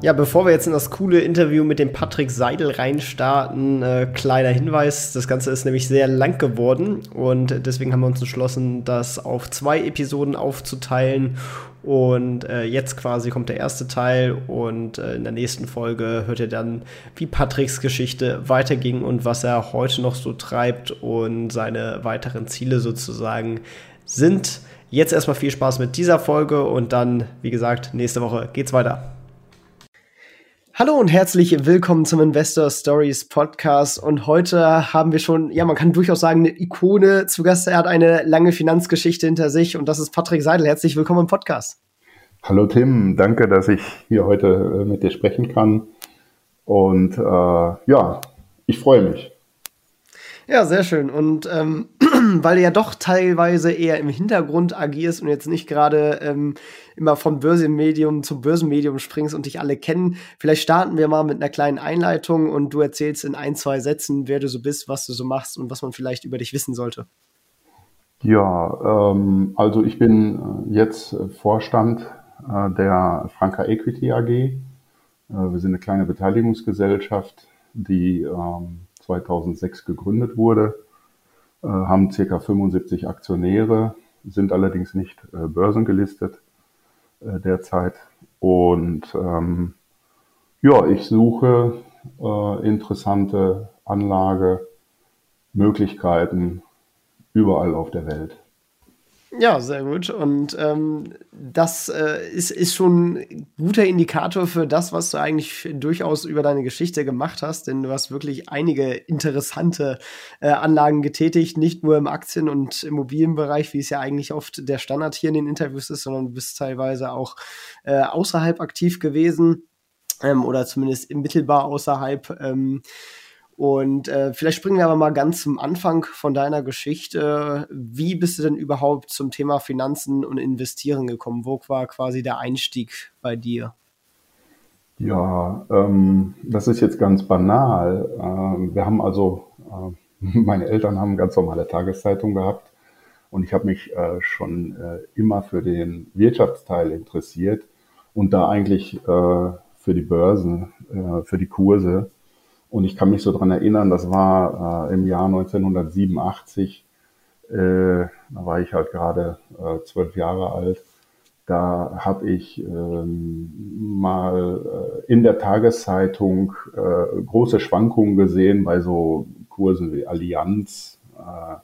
Ja, bevor wir jetzt in das coole Interview mit dem Patrick Seidel reinstarten, äh, kleiner Hinweis, das Ganze ist nämlich sehr lang geworden und deswegen haben wir uns entschlossen, das auf zwei Episoden aufzuteilen und äh, jetzt quasi kommt der erste Teil und äh, in der nächsten Folge hört ihr dann, wie Patricks Geschichte weiterging und was er heute noch so treibt und seine weiteren Ziele sozusagen sind. Jetzt erstmal viel Spaß mit dieser Folge und dann, wie gesagt, nächste Woche geht's weiter. Hallo und herzlich willkommen zum Investor Stories Podcast. Und heute haben wir schon, ja, man kann durchaus sagen, eine Ikone zu Gast. Er hat eine lange Finanzgeschichte hinter sich und das ist Patrick Seidel. Herzlich willkommen im Podcast. Hallo Tim, danke, dass ich hier heute äh, mit dir sprechen kann. Und äh, ja, ich freue mich. Ja, sehr schön. Und ähm, weil du ja doch teilweise eher im Hintergrund agierst und jetzt nicht gerade ähm, immer vom Börsenmedium zum Börsenmedium springst und dich alle kennen, vielleicht starten wir mal mit einer kleinen Einleitung und du erzählst in ein, zwei Sätzen, wer du so bist, was du so machst und was man vielleicht über dich wissen sollte. Ja, ähm, also ich bin äh, jetzt Vorstand äh, der Franka Equity AG. Äh, wir sind eine kleine Beteiligungsgesellschaft, die ähm, 2006 gegründet wurde, äh, haben circa 75 Aktionäre, sind allerdings nicht äh, börsengelistet äh, derzeit. Und ähm, ja, ich suche äh, interessante Anlagemöglichkeiten überall auf der Welt. Ja, sehr gut. Und ähm, das äh, ist, ist schon ein guter Indikator für das, was du eigentlich durchaus über deine Geschichte gemacht hast, denn du hast wirklich einige interessante äh, Anlagen getätigt, nicht nur im Aktien- und Immobilienbereich, wie es ja eigentlich oft der Standard hier in den Interviews ist, sondern du bist teilweise auch äh, außerhalb aktiv gewesen ähm, oder zumindest mittelbar außerhalb. Ähm, und äh, vielleicht springen wir aber mal ganz zum Anfang von deiner Geschichte. Wie bist du denn überhaupt zum Thema Finanzen und Investieren gekommen? Wo war quasi der Einstieg bei dir? Ja, ähm, das ist jetzt ganz banal. Ähm, wir haben also, äh, meine Eltern haben ganz normale Tageszeitung gehabt und ich habe mich äh, schon äh, immer für den Wirtschaftsteil interessiert und da eigentlich äh, für die Börsen, äh, für die Kurse. Und ich kann mich so dran erinnern, das war äh, im Jahr 1987, äh, da war ich halt gerade äh, zwölf Jahre alt. Da habe ich ähm, mal äh, in der Tageszeitung äh, große Schwankungen gesehen bei so Kursen wie Allianz, äh,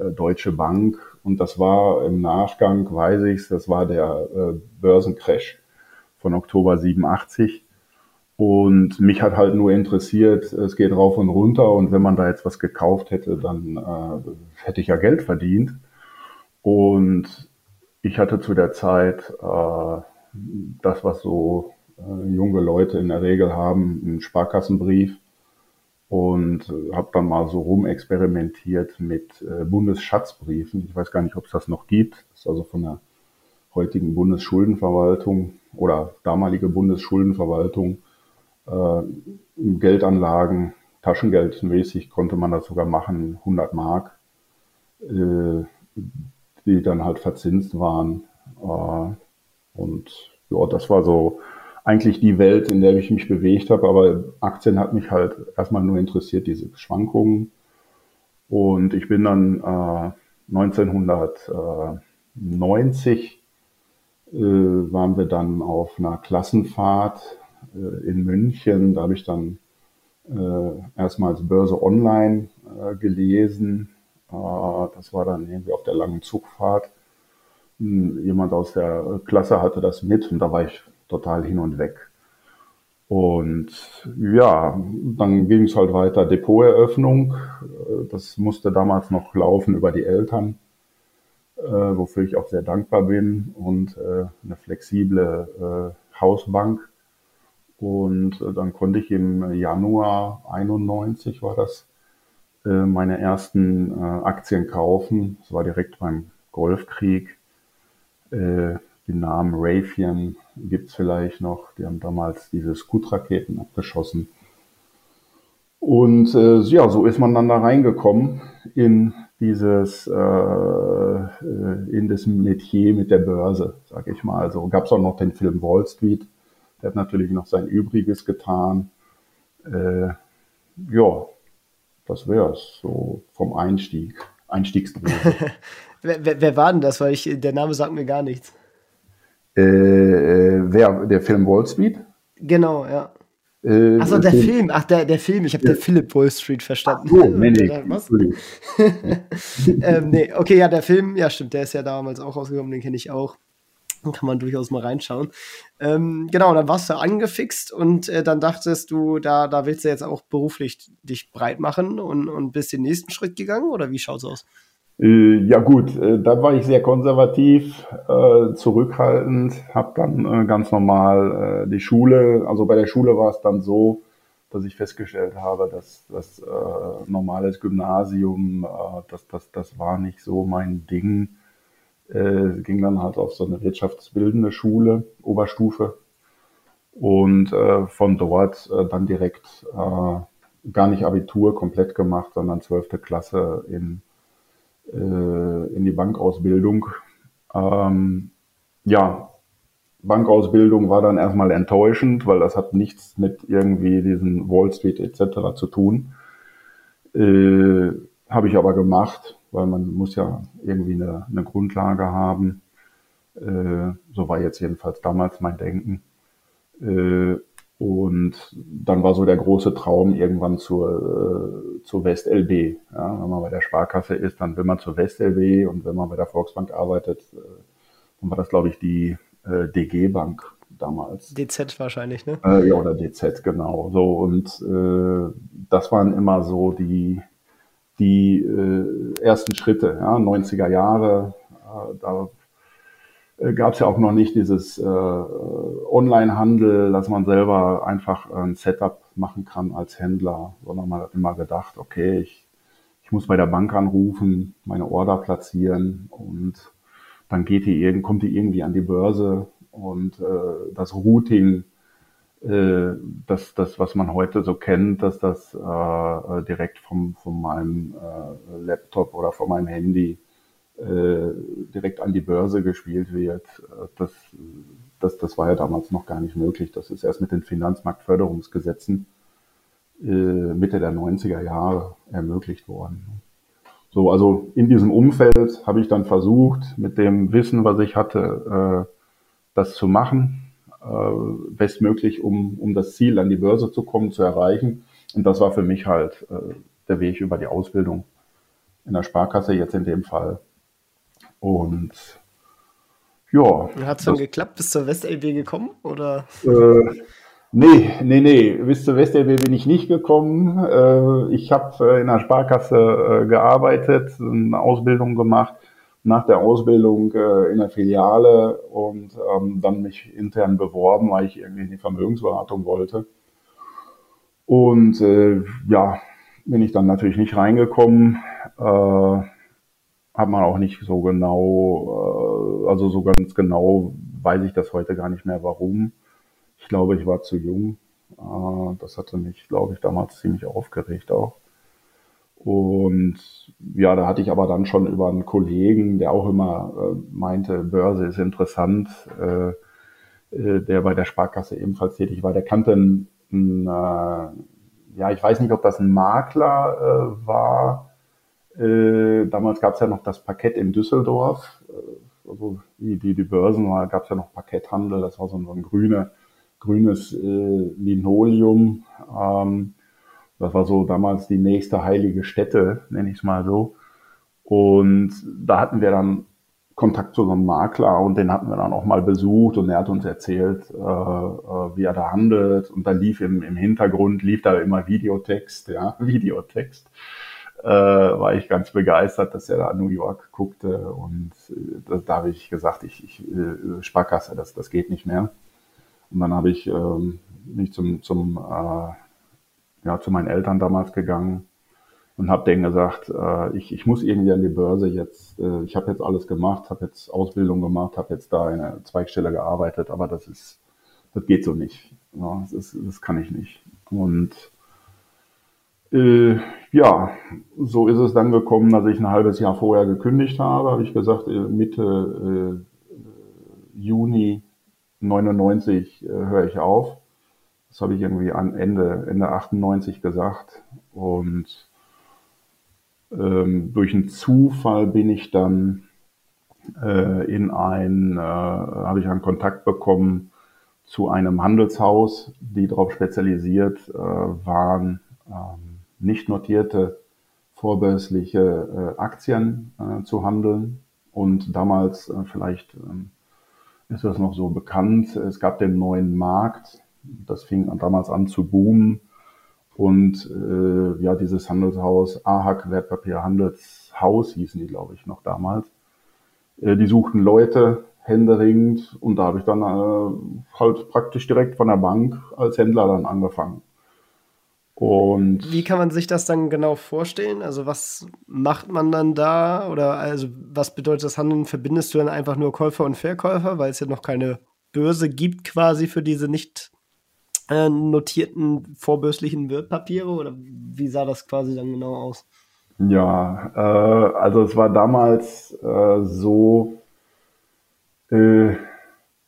äh, Deutsche Bank. Und das war im Nachgang, weiß ich, das war der äh, Börsencrash von Oktober 87. Und mich hat halt nur interessiert, es geht rauf und runter und wenn man da jetzt was gekauft hätte, dann äh, hätte ich ja Geld verdient. Und ich hatte zu der Zeit äh, das, was so äh, junge Leute in der Regel haben, einen Sparkassenbrief und äh, habe dann mal so rumexperimentiert mit äh, Bundesschatzbriefen. Ich weiß gar nicht, ob es das noch gibt. Das ist also von der heutigen Bundesschuldenverwaltung oder damalige Bundesschuldenverwaltung Geldanlagen, Taschengeldmäßig konnte man das sogar machen, 100 Mark, äh, die dann halt verzinst waren. Äh, und ja, das war so eigentlich die Welt, in der ich mich bewegt habe. Aber Aktien hat mich halt erstmal nur interessiert, diese Schwankungen. Und ich bin dann äh, 1990 äh, waren wir dann auf einer Klassenfahrt äh, in München. Da habe ich dann äh, erstmals Börse Online äh, gelesen. Äh, das war dann irgendwie auf der langen Zugfahrt. Hm, jemand aus der Klasse hatte das mit und da war ich total hin und weg. Und ja, dann ging es halt weiter Depoteröffnung. Äh, das musste damals noch laufen über die Eltern, äh, wofür ich auch sehr dankbar bin und äh, eine flexible äh, Hausbank. Und äh, dann konnte ich im Januar 91 war das, äh, meine ersten äh, Aktien kaufen. Das war direkt beim Golfkrieg. Den Namen Raytheon gibt's vielleicht noch. Die haben damals diese Scud-Raketen abgeschossen. Und ja, so ist man dann da reingekommen in dieses, in das Metier mit der Börse, sag ich mal. Also gab's auch noch den Film Wall Street. Der hat natürlich noch sein Übriges getan. Äh, ja, das wär's so vom Einstieg, Einstiegsdroge. wer, wer, wer war denn das? Weil ich, der Name sagt mir gar nichts. Äh, äh, wer, der Film Wall Street? Genau, ja. Äh, Achso, der Film. Film. Ach, der, der Film. Ich habe ja. der Philip Wall Street verstanden. Ach so, nee, nee. Was? ähm, nee, okay, ja, der Film, ja, stimmt, der ist ja damals auch rausgekommen, den kenne ich auch. Kann man durchaus mal reinschauen. Ähm, genau, dann warst du angefixt und äh, dann dachtest du, da, da willst du jetzt auch beruflich dich breit machen und, und bist den nächsten Schritt gegangen oder wie schaut's aus? Äh, ja gut, äh, da war ich sehr konservativ, äh, zurückhaltend, habe dann ganz normal die Schule, also bei der Schule war es dann so, dass ich festgestellt habe, dass das normales Gymnasium, das, das, das war nicht so mein Ding. Äh, ging dann halt auf so eine wirtschaftsbildende Schule, Oberstufe. Und von dort dann direkt gar nicht Abitur komplett gemacht, sondern zwölfte Klasse in äh, in die Bankausbildung. Ähm, ja, Bankausbildung war dann erstmal enttäuschend, weil das hat nichts mit irgendwie diesen Wall Street etc. zu tun. Äh, Habe ich aber gemacht, weil man muss ja irgendwie eine, eine Grundlage haben. Äh, so war jetzt jedenfalls damals mein Denken. Äh, und dann war so der große Traum irgendwann zur, äh, zur WestLB. Ja, wenn man bei der Sparkasse ist, dann will man zur WestLB und wenn man bei der Volksbank arbeitet, äh, dann war das, glaube ich, die äh, DG Bank damals. DZ wahrscheinlich, ne? Äh, ja, oder DZ, genau. So, und äh, das waren immer so die, die äh, ersten Schritte, ja, 90er Jahre. Äh, da äh, gab es ja auch noch nicht dieses äh, Online-Handel, dass man selber einfach ein Setup machen kann als Händler, sondern man hat immer gedacht, okay, ich, ich muss bei der Bank anrufen, meine Order platzieren und dann geht die, kommt die irgendwie an die Börse und äh, das Routing, äh, das, das, was man heute so kennt, dass das äh, direkt vom, von meinem äh, Laptop oder von meinem Handy äh, direkt an die Börse gespielt wird. Das, das, das war ja damals noch gar nicht möglich. Das ist erst mit den Finanzmarktförderungsgesetzen äh, Mitte der 90er Jahre ermöglicht worden. So, also in diesem Umfeld habe ich dann versucht, mit dem Wissen, was ich hatte, äh, das zu machen, bestmöglich, um, um das Ziel, an die Börse zu kommen, zu erreichen. Und das war für mich halt äh, der Weg über die Ausbildung in der Sparkasse, jetzt in dem Fall und ja. Hat es dann geklappt, bis zur WestLB gekommen? Oder? Äh, nee, nee, nee. Bis zur WestLB bin ich nicht gekommen. Äh, ich habe äh, in der Sparkasse äh, gearbeitet, eine Ausbildung gemacht. Nach der Ausbildung äh, in der Filiale und ähm, dann mich intern beworben, weil ich irgendwie in die Vermögensberatung wollte. Und äh, ja, bin ich dann natürlich nicht reingekommen. Äh, hat man auch nicht so genau, äh, also so ganz genau weiß ich das heute gar nicht mehr, warum. Ich glaube, ich war zu jung. Äh, das hatte mich, glaube ich, damals ziemlich aufgeregt auch. Und ja, da hatte ich aber dann schon über einen Kollegen, der auch immer äh, meinte, Börse ist interessant, äh, äh, der bei der Sparkasse ebenfalls tätig war, der kannte einen, einen äh, ja, ich weiß nicht, ob das ein Makler äh, war, äh, damals gab es ja noch das Parkett in Düsseldorf. Äh, also die, die, die Börsen war, gab es ja noch Parketthandel, das war so ein, so ein grüne, grünes äh, Linoleum. Ähm, das war so damals die nächste heilige Stätte, nenne ich es mal so. Und da hatten wir dann Kontakt zu so einem Makler und den hatten wir dann auch mal besucht und er hat uns erzählt, äh, äh, wie er da handelt. Und dann lief im, im Hintergrund, lief da immer Videotext, ja, Videotext äh, war ich ganz begeistert, dass er da New York guckte und äh, da habe ich gesagt, ich, ich äh, Sparkasse, das, das geht nicht mehr. Und dann habe ich ähm, mich zum, zum äh, ja, zu meinen Eltern damals gegangen und habe denen gesagt, äh, ich, ich muss irgendwie an die Börse jetzt, äh, ich habe jetzt alles gemacht, habe jetzt Ausbildung gemacht, habe jetzt da in einer Zweigstelle gearbeitet, aber das ist, das geht so nicht. Ja, das, ist, das kann ich nicht. Und äh, ja, so ist es dann gekommen, dass ich ein halbes Jahr vorher gekündigt habe, habe ich gesagt, äh, Mitte äh, Juni 99 äh, höre ich auf. Das habe ich irgendwie an Ende, Ende 98 gesagt. Und ähm, durch einen Zufall bin ich dann äh, in ein, äh, habe ich einen Kontakt bekommen zu einem Handelshaus, die darauf spezialisiert äh, waren, ähm, nicht notierte vorbörsliche äh, Aktien äh, zu handeln. Und damals, äh, vielleicht ähm, ist das noch so bekannt, es gab den neuen Markt, das fing damals an zu boomen und äh, ja, dieses Handelshaus, AHAC Wertpapierhandelshaus hießen die, glaube ich, noch damals. Äh, die suchten Leute händeringend und da habe ich dann äh, halt praktisch direkt von der Bank als Händler dann angefangen. Und wie kann man sich das dann genau vorstellen? Also was macht man dann da? Oder also was bedeutet das Handeln? Verbindest du dann einfach nur Käufer und Verkäufer, weil es ja noch keine Börse gibt quasi für diese nicht äh, notierten vorbörslichen Wertpapiere oder wie sah das quasi dann genau aus? Ja, äh, also es war damals äh, so, äh,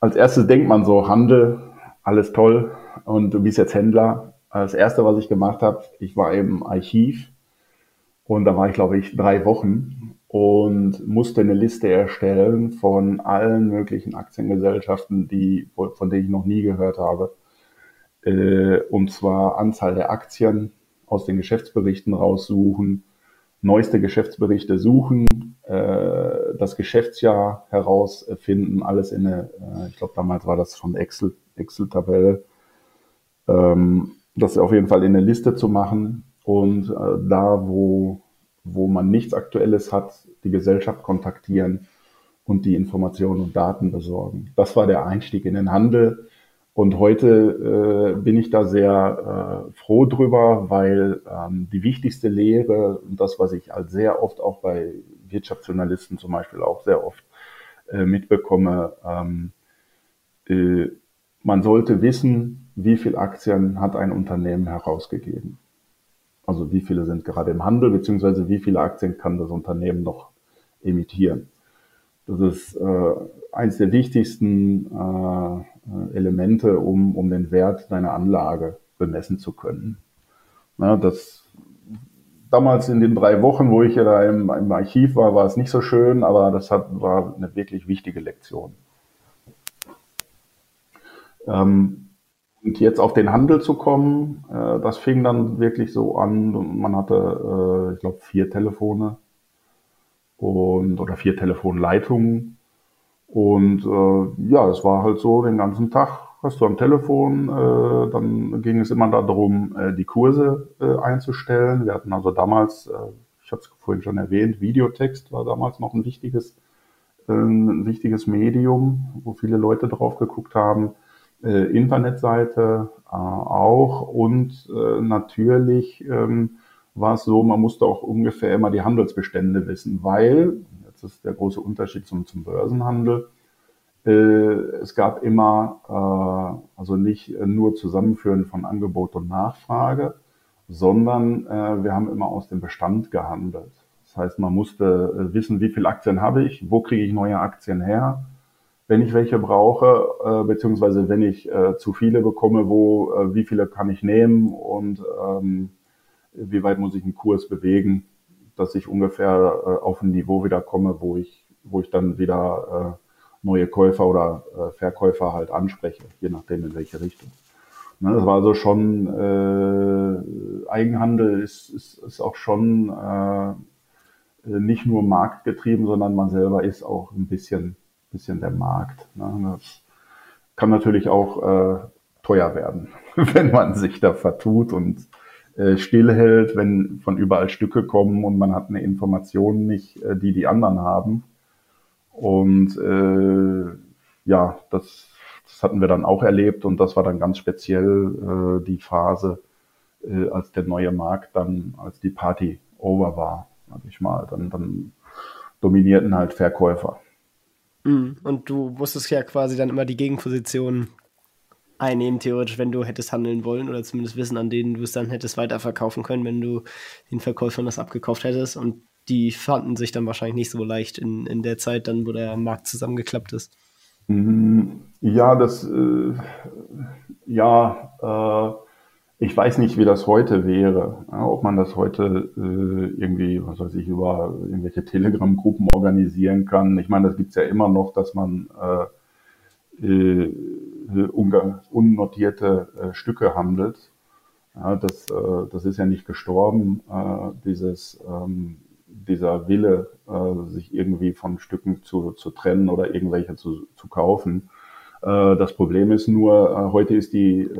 als erstes denkt man so, Handel, alles toll und du bist jetzt Händler. Das erste, was ich gemacht habe, ich war im Archiv und da war ich, glaube ich, drei Wochen und musste eine Liste erstellen von allen möglichen Aktiengesellschaften, die, von denen ich noch nie gehört habe äh, und zwar Anzahl der Aktien aus den Geschäftsberichten raussuchen, neueste Geschäftsberichte suchen, äh, das Geschäftsjahr herausfinden, alles in eine, äh, ich glaube damals war das schon Excel, Excel-Tabelle, ähm, das auf jeden Fall in eine Liste zu machen und äh, da, wo, wo man nichts Aktuelles hat, die Gesellschaft kontaktieren und die Informationen und Daten besorgen. Das war der Einstieg in den Handel und heute äh, bin ich da sehr äh, froh drüber, weil ähm, die wichtigste Lehre und das, was ich als sehr oft auch bei Wirtschaftsjournalisten zum Beispiel auch sehr oft äh, mitbekomme, ähm, äh, man sollte wissen, wie viel Aktien hat ein Unternehmen herausgegeben. Also wie viele sind gerade im Handel, beziehungsweise wie viele Aktien kann das Unternehmen noch emittieren. Das ist äh, eines der wichtigsten äh, Elemente, um, um den Wert deiner Anlage bemessen zu können. Na, das damals in den drei Wochen, wo ich ja da im, im Archiv war, war es nicht so schön, aber das hat, war eine wirklich wichtige Lektion. Ähm, und jetzt auf den Handel zu kommen, äh, das fing dann wirklich so an. Man hatte, äh, ich glaube, vier Telefone und oder vier Telefonleitungen. Und äh, ja, es war halt so, den ganzen Tag hast du am Telefon, äh, dann ging es immer darum, äh, die Kurse äh, einzustellen. Wir hatten also damals, äh, ich habe es vorhin schon erwähnt, Videotext war damals noch ein wichtiges, äh, ein wichtiges Medium, wo viele Leute drauf geguckt haben. Äh, Internetseite äh, auch und äh, natürlich ähm, war es so, man musste auch ungefähr immer die Handelsbestände wissen, weil, jetzt ist der große Unterschied zum, zum Börsenhandel, äh, es gab immer, äh, also nicht nur Zusammenführen von Angebot und Nachfrage, sondern äh, wir haben immer aus dem Bestand gehandelt. Das heißt, man musste äh, wissen, wie viele Aktien habe ich, wo kriege ich neue Aktien her, wenn ich welche brauche, äh, beziehungsweise wenn ich äh, zu viele bekomme, wo, äh, wie viele kann ich nehmen und ähm, wie weit muss ich einen Kurs bewegen, dass ich ungefähr äh, auf ein Niveau wieder komme, wo ich, wo ich dann wieder äh, neue Käufer oder äh, Verkäufer halt anspreche, je nachdem in welche Richtung. Ne, das war also schon äh, Eigenhandel ist, ist, ist auch schon äh, nicht nur marktgetrieben, sondern man selber ist auch ein bisschen, bisschen der Markt. Ne? Das kann natürlich auch äh, teuer werden, wenn man sich da vertut und äh, stillhält, wenn von überall Stücke kommen und man hat eine Information nicht, äh, die die anderen haben. Und äh, ja, das, das hatten wir dann auch erlebt und das war dann ganz speziell äh, die Phase, äh, als der neue Markt dann, als die Party over war, sag ich mal. Dann, dann dominierten halt Verkäufer. Mhm. Und du musstest ja quasi dann immer die Gegenposition einnehmen, theoretisch, wenn du hättest handeln wollen oder zumindest wissen, an denen du es dann hättest weiterverkaufen können, wenn du den Verkäufern das abgekauft hättest. Und die fanden sich dann wahrscheinlich nicht so leicht in, in der Zeit, dann, wo der Markt zusammengeklappt ist. Mhm. Ja, das, äh, ja, äh, ich weiß nicht, wie das heute wäre. Ja, ob man das heute äh, irgendwie, was weiß ich, über irgendwelche Telegram-Gruppen organisieren kann. Ich meine, das gibt's ja immer noch, dass man äh, äh, unnotierte äh, Stücke handelt. Ja, das, äh, das ist ja nicht gestorben, äh, dieses, ähm, dieser Wille, sich irgendwie von Stücken zu, zu trennen oder irgendwelche zu, zu kaufen. Das Problem ist nur, heute ist die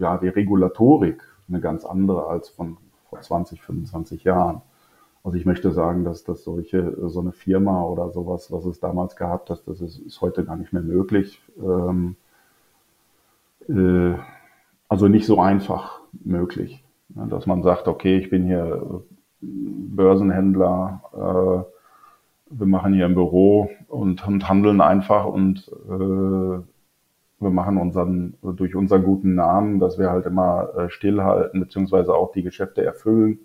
ja, die Regulatorik eine ganz andere als von vor 20, 25 Jahren. Also ich möchte sagen, dass das solche, so eine Firma oder sowas, was es damals gehabt hat, das ist, ist heute gar nicht mehr möglich. Ähm, äh, also nicht so einfach möglich. Ja, dass man sagt, okay, ich bin hier Börsenhändler, äh, wir machen hier ein Büro und, und handeln einfach und äh, wir machen unseren, durch unseren guten Namen, dass wir halt immer äh, stillhalten, beziehungsweise auch die Geschäfte erfüllen,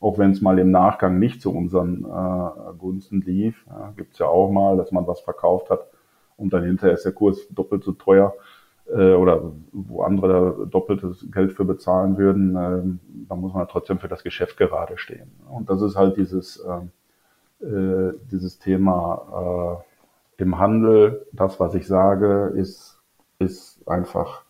auch wenn es mal im Nachgang nicht zu unseren äh, Gunsten lief. Ja, Gibt es ja auch mal, dass man was verkauft hat und dann hinterher ist der Kurs doppelt so teuer äh, oder wo andere doppeltes Geld für bezahlen würden, äh, dann muss man trotzdem für das Geschäft gerade stehen. Und das ist halt dieses, äh, äh, dieses Thema äh, im Handel, das, was ich sage, ist ist einfach,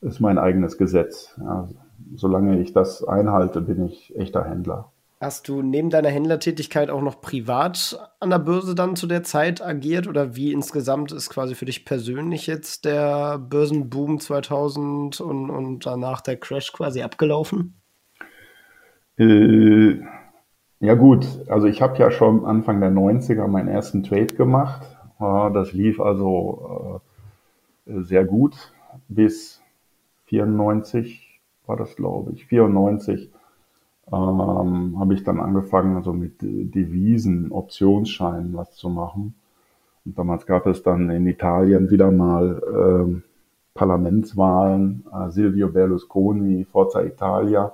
ist mein eigenes Gesetz. Ja, solange ich das einhalte, bin ich echter Händler. Hast du neben deiner Händlertätigkeit auch noch privat an der Börse dann zu der Zeit agiert oder wie insgesamt ist quasi für dich persönlich jetzt der Börsenboom 2000 und, und danach der Crash quasi abgelaufen? Äh, ja gut, also ich habe ja schon Anfang der 90er meinen ersten Trade gemacht. Das lief also äh, sehr gut bis 94 war das, glaube ich. 94 ähm, habe ich dann angefangen, also mit Devisen, Optionsscheinen was zu machen. Und damals gab es dann in Italien wieder mal ähm, Parlamentswahlen, äh, Silvio Berlusconi, Forza Italia.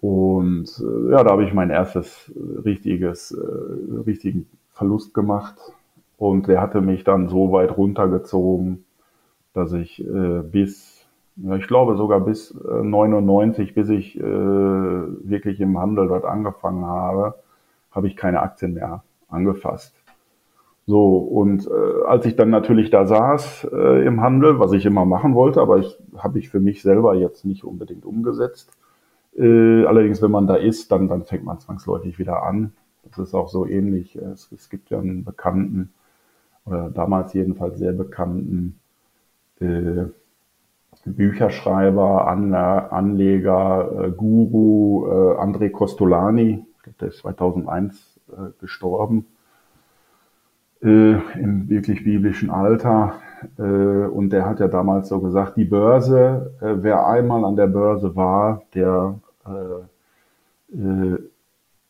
Und äh, ja, da habe ich mein erstes richtiges, äh, richtigen Verlust gemacht. Und der hatte mich dann so weit runtergezogen, dass ich äh, bis, ja, ich glaube sogar bis äh, 99, bis ich äh, wirklich im Handel dort angefangen habe, habe ich keine Aktien mehr angefasst. So, und äh, als ich dann natürlich da saß äh, im Handel, was ich immer machen wollte, aber ich habe ich für mich selber jetzt nicht unbedingt umgesetzt. Äh, allerdings, wenn man da ist, dann, dann fängt man zwangsläufig wieder an. Das ist auch so ähnlich. Es, es gibt ja einen bekannten, oder damals jedenfalls sehr bekannten äh, Bücherschreiber, Anleger, äh, Guru, äh, André Costolani, der ist 2001 äh, gestorben, äh, im wirklich biblischen Alter. Und der hat ja damals so gesagt, die Börse, wer einmal an der Börse war, der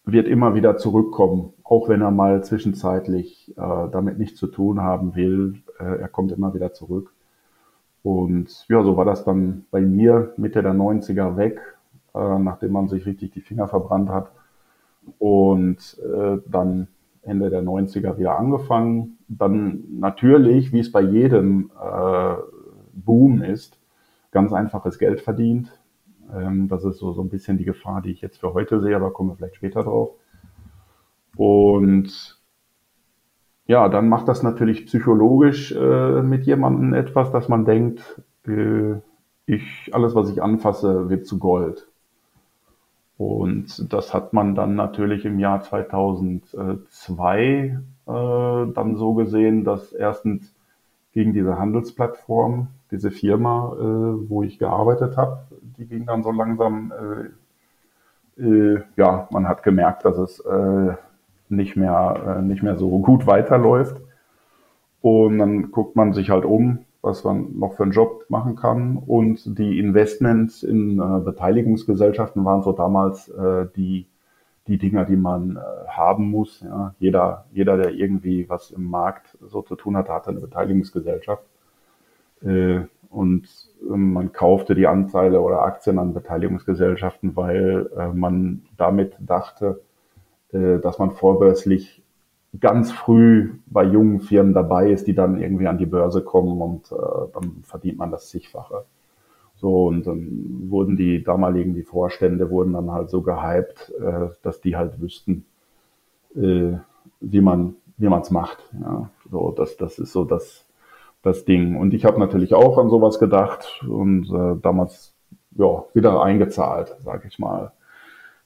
wird immer wieder zurückkommen, auch wenn er mal zwischenzeitlich damit nichts zu tun haben will. Er kommt immer wieder zurück. Und ja, so war das dann bei mir Mitte der 90er weg, äh, nachdem man sich richtig die Finger verbrannt hat. Und äh, dann Ende der 90er wieder angefangen. Dann natürlich, wie es bei jedem äh, Boom ist, ganz einfaches Geld verdient. Ähm, das ist so, so ein bisschen die Gefahr, die ich jetzt für heute sehe, aber kommen wir vielleicht später drauf. Und ja, dann macht das natürlich psychologisch äh, mit jemandem etwas, dass man denkt, äh, ich, alles, was ich anfasse, wird zu Gold. Und das hat man dann natürlich im Jahr 2002 äh, dann so gesehen, dass erstens gegen diese Handelsplattform, diese Firma, äh, wo ich gearbeitet habe, die ging dann so langsam, äh, äh, ja, man hat gemerkt, dass es äh, nicht mehr, äh, nicht mehr so gut weiterläuft. Und dann guckt man sich halt um, was man noch für einen Job machen kann. Und die Investments in äh, Beteiligungsgesellschaften waren so damals äh, die, die Dinger, die man äh, haben muss. Ja. Jeder, jeder, der irgendwie was im Markt so zu tun hatte, hatte eine Beteiligungsgesellschaft. Äh, und ähm, man kaufte die Anteile oder Aktien an Beteiligungsgesellschaften, weil äh, man damit dachte, äh, dass man vorbörslich ganz früh bei jungen Firmen dabei ist, die dann irgendwie an die Börse kommen und äh, dann verdient man das zigfache. So, und dann wurden die damaligen, die Vorstände wurden dann halt so gehypt, äh, dass die halt wüssten, äh, wie man wie man es macht. Ja, so, das, das ist so das, das Ding. Und ich habe natürlich auch an sowas gedacht und äh, damals ja, wieder eingezahlt, sage ich mal.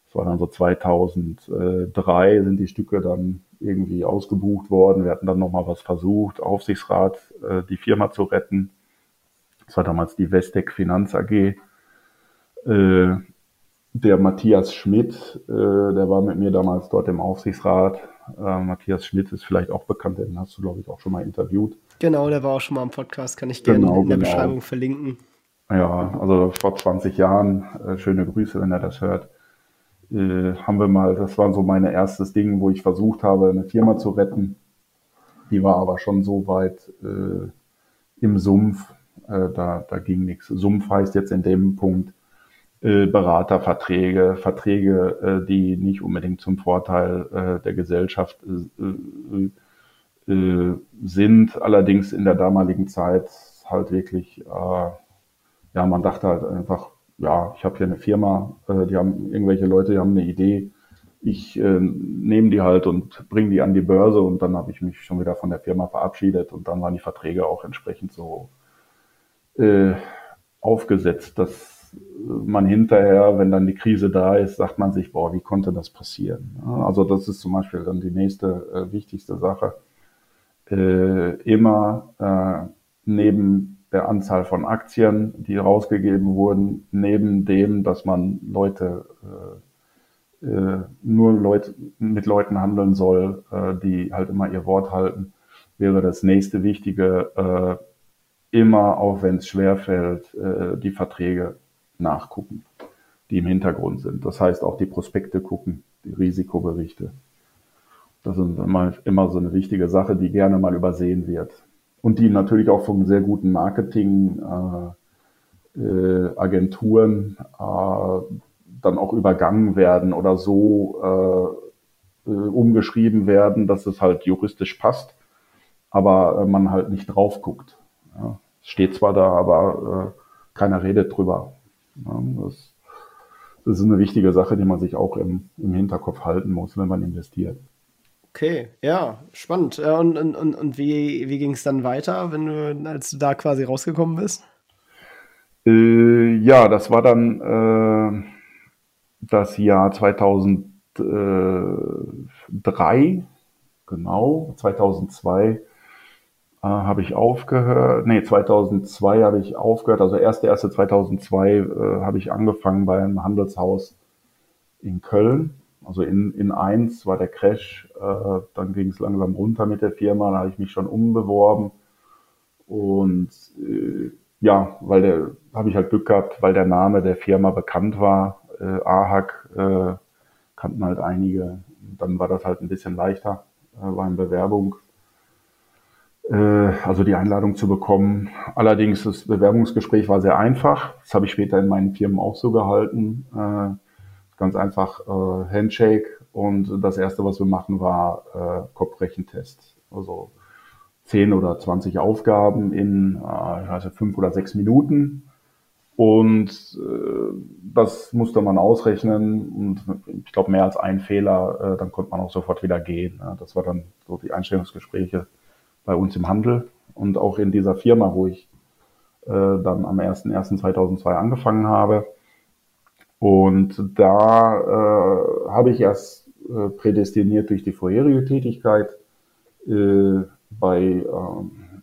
Das war dann so 2003 sind die Stücke dann irgendwie ausgebucht worden. Wir hatten dann nochmal was versucht, Aufsichtsrat, äh, die Firma zu retten. Das war damals die Vestec Finanz AG. Äh, der Matthias Schmidt, äh, der war mit mir damals dort im Aufsichtsrat. Äh, Matthias Schmidt ist vielleicht auch bekannt, den hast du, glaube ich, auch schon mal interviewt. Genau, der war auch schon mal im Podcast, kann ich gerne genau, in der genau. Beschreibung verlinken. Ja, also vor 20 Jahren, äh, schöne Grüße, wenn er das hört äh, haben wir mal, das war so mein erstes Ding, wo ich versucht habe, eine Firma zu retten. Die war aber schon so weit äh, im Sumpf, äh, da, da ging nichts. Sumpf heißt jetzt in dem Punkt äh, Beraterverträge, Verträge, äh, die nicht unbedingt zum Vorteil äh, der Gesellschaft äh, äh, äh, sind, allerdings in der damaligen Zeit halt wirklich, äh, ja, man dachte halt einfach, ja, ich habe hier eine Firma, äh, die haben irgendwelche Leute, die haben eine Idee. Ich äh, nehme die halt und bringe die an die Börse und dann habe ich mich schon wieder von der Firma verabschiedet und dann waren die Verträge auch entsprechend so äh, aufgesetzt, dass man hinterher, wenn dann die Krise da ist, sagt man sich, boah, wie konnte das passieren? Also das ist zum Beispiel dann die nächste äh, wichtigste Sache. Äh, immer äh, neben der Anzahl von Aktien, die rausgegeben wurden, neben dem, dass man Leute äh, äh, nur Leute mit Leuten handeln soll, äh, die halt immer ihr Wort halten, wäre das nächste Wichtige äh, immer, auch wenn es schwerfällt, äh, die Verträge nachgucken, die im Hintergrund sind. Das heißt auch die Prospekte gucken, die Risikoberichte. Das ist immer, immer so eine wichtige Sache, die gerne mal übersehen wird und die natürlich auch von sehr guten Marketing-Agenturen äh, äh, dann auch übergangen werden oder so äh, äh, umgeschrieben werden, dass es halt juristisch passt, aber äh, man halt nicht drauf guckt. Ja. Steht zwar da, aber äh, keiner redet drüber. Ja, das, das ist eine wichtige Sache, die man sich auch im, im Hinterkopf halten muss, wenn man investiert. Okay, ja, spannend. Und, und, und, und wie, wie ging es dann weiter, wenn du, als du da quasi rausgekommen bist? Äh, ja, das war dann äh, das Jahr 2003, genau, 2002 äh, habe ich aufgehört, nee, 2002 habe ich aufgehört, also 1.1.2002 äh, habe ich angefangen beim Handelshaus in Köln also in, in eins war der Crash, äh, dann ging es langsam runter mit der Firma, da habe ich mich schon umbeworben. Und äh, ja, weil der habe ich halt Glück gehabt, weil der Name der Firma bekannt war. Äh, AHAC äh, kannten halt einige. Dann war das halt ein bisschen leichter, äh, war in Bewerbung. Äh, also die Einladung zu bekommen. Allerdings das Bewerbungsgespräch war sehr einfach. Das habe ich später in meinen Firmen auch so gehalten. Ganz einfach äh, Handshake und das erste, was wir machen, war äh, Kopfrechentest. Also 10 oder 20 Aufgaben in äh, also fünf oder sechs Minuten. Und äh, das musste man ausrechnen und ich glaube mehr als ein Fehler, äh, dann konnte man auch sofort wieder gehen. Ja, das war dann so die Einstellungsgespräche bei uns im Handel und auch in dieser Firma, wo ich äh, dann am 01.01.2002 angefangen habe und da äh, habe ich erst äh, prädestiniert durch die vorherige Tätigkeit äh, bei äh,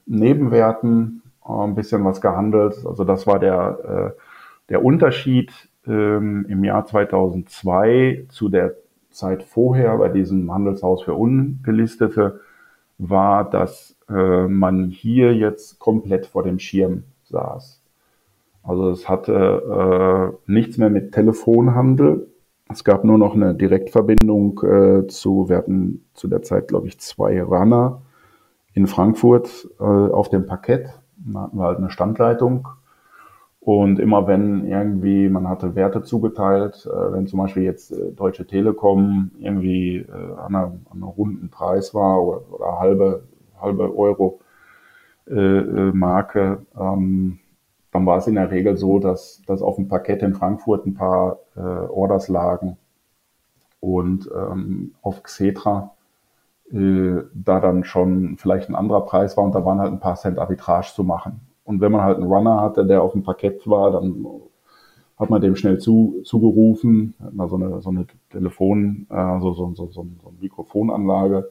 Nebenwerten äh, ein bisschen was gehandelt. Also das war der, äh, der Unterschied ähm, im Jahr 2002 zu der Zeit vorher bei diesem Handelshaus für Ungelistete. war, dass äh, man hier jetzt komplett vor dem Schirm saß. Also es hatte äh, nichts mehr mit Telefonhandel. Es gab nur noch eine Direktverbindung äh, zu, wir hatten zu der Zeit, glaube ich, zwei Runner in Frankfurt äh, auf dem Parkett. Da hatten wir halt eine Standleitung. Und immer wenn irgendwie, man hatte Werte zugeteilt, äh, wenn zum Beispiel jetzt äh, Deutsche Telekom irgendwie äh, an, einer, an einem runden Preis war oder, oder halbe, halbe Euro äh, äh, Marke, ähm, dann war es in der Regel so, dass, dass auf dem Parkett in Frankfurt ein paar äh, Orders lagen. Und ähm, auf Xetra äh, da dann schon vielleicht ein anderer Preis war und da waren halt ein paar Cent Arbitrage zu machen. Und wenn man halt einen Runner hatte, der auf dem Parkett war, dann hat man dem schnell zu, zugerufen, so eine, so eine Telefon, äh, so, so, so, so eine Mikrofonanlage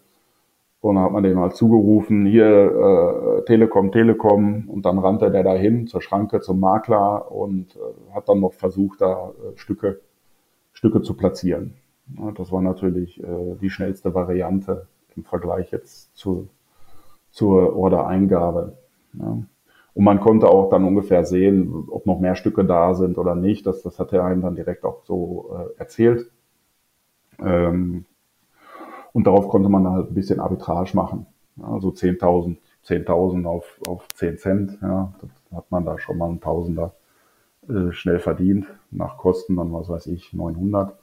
und dann hat man dem halt zugerufen, hier äh, Telekom, Telekom. Und dann rannte der dahin zur Schranke, zum Makler und äh, hat dann noch versucht, da äh, Stücke, Stücke zu platzieren. Ja, das war natürlich äh, die schnellste Variante im Vergleich jetzt zu, zur Ordereingabe. Ja. Und man konnte auch dann ungefähr sehen, ob noch mehr Stücke da sind oder nicht. Das, das hat er einem dann direkt auch so äh, erzählt. Ähm, und darauf konnte man halt ein bisschen Arbitrage machen. Also 10.000 10.000 auf, auf 10 Cent. Ja, das hat man da schon mal ein Tausender äh, schnell verdient. Nach Kosten dann, was weiß ich, 900.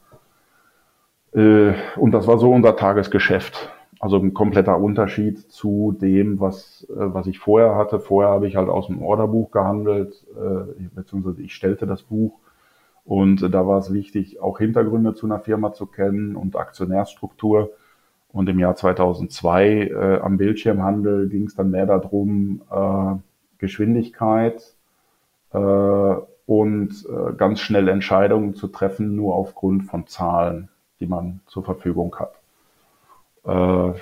Äh, und das war so unser Tagesgeschäft. Also ein kompletter Unterschied zu dem, was, äh, was ich vorher hatte. Vorher habe ich halt aus dem Orderbuch gehandelt, äh, beziehungsweise ich stellte das Buch. Und da war es wichtig, auch Hintergründe zu einer Firma zu kennen und Aktionärsstruktur. Und im Jahr 2002 äh, am Bildschirmhandel ging es dann mehr darum, äh, Geschwindigkeit äh, und äh, ganz schnell Entscheidungen zu treffen, nur aufgrund von Zahlen, die man zur Verfügung hat. Äh,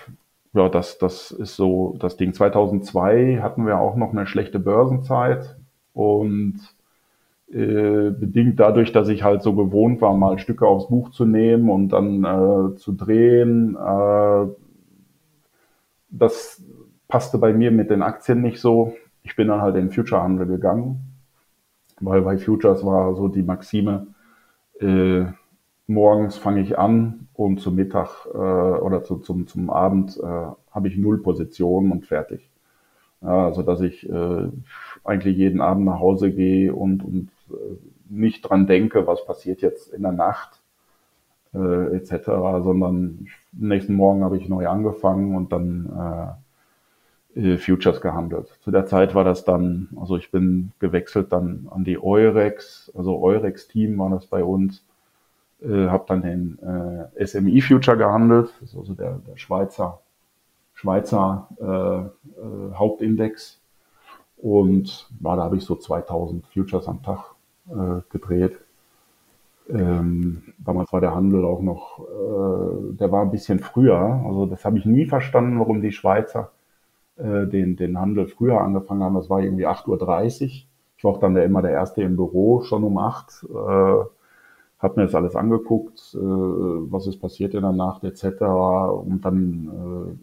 ja, das, das ist so das Ding. 2002 hatten wir auch noch eine schlechte Börsenzeit und äh, bedingt dadurch, dass ich halt so gewohnt war, mal Stücke aufs Buch zu nehmen und dann äh, zu drehen. Äh, das passte bei mir mit den Aktien nicht so. Ich bin dann halt in Future-Handel gegangen, weil bei Futures war so die Maxime, äh, morgens fange ich an und zum Mittag äh, oder zu, zum, zum Abend äh, habe ich null Positionen und fertig. Ja, also dass ich äh, eigentlich jeden Abend nach Hause gehe und, und nicht dran denke, was passiert jetzt in der Nacht äh, etc., sondern nächsten Morgen habe ich neu angefangen und dann äh, äh, Futures gehandelt. Zu der Zeit war das dann, also ich bin gewechselt dann an die Eurex, also Eurex-Team war das bei uns, äh, habe dann den äh, SMI Future gehandelt, das ist also der, der Schweizer Schweizer äh, äh, Hauptindex und ja, da habe ich so 2000 Futures am Tag äh, gedreht. Ähm, damals war der Handel auch noch, äh, der war ein bisschen früher. Also das habe ich nie verstanden, warum die Schweizer äh, den, den Handel früher angefangen haben. Das war irgendwie 8.30 Uhr. Ich war auch dann der, immer der Erste im Büro, schon um 8 äh, habe mir das alles angeguckt, äh, was ist passiert in der Nacht etc. Und dann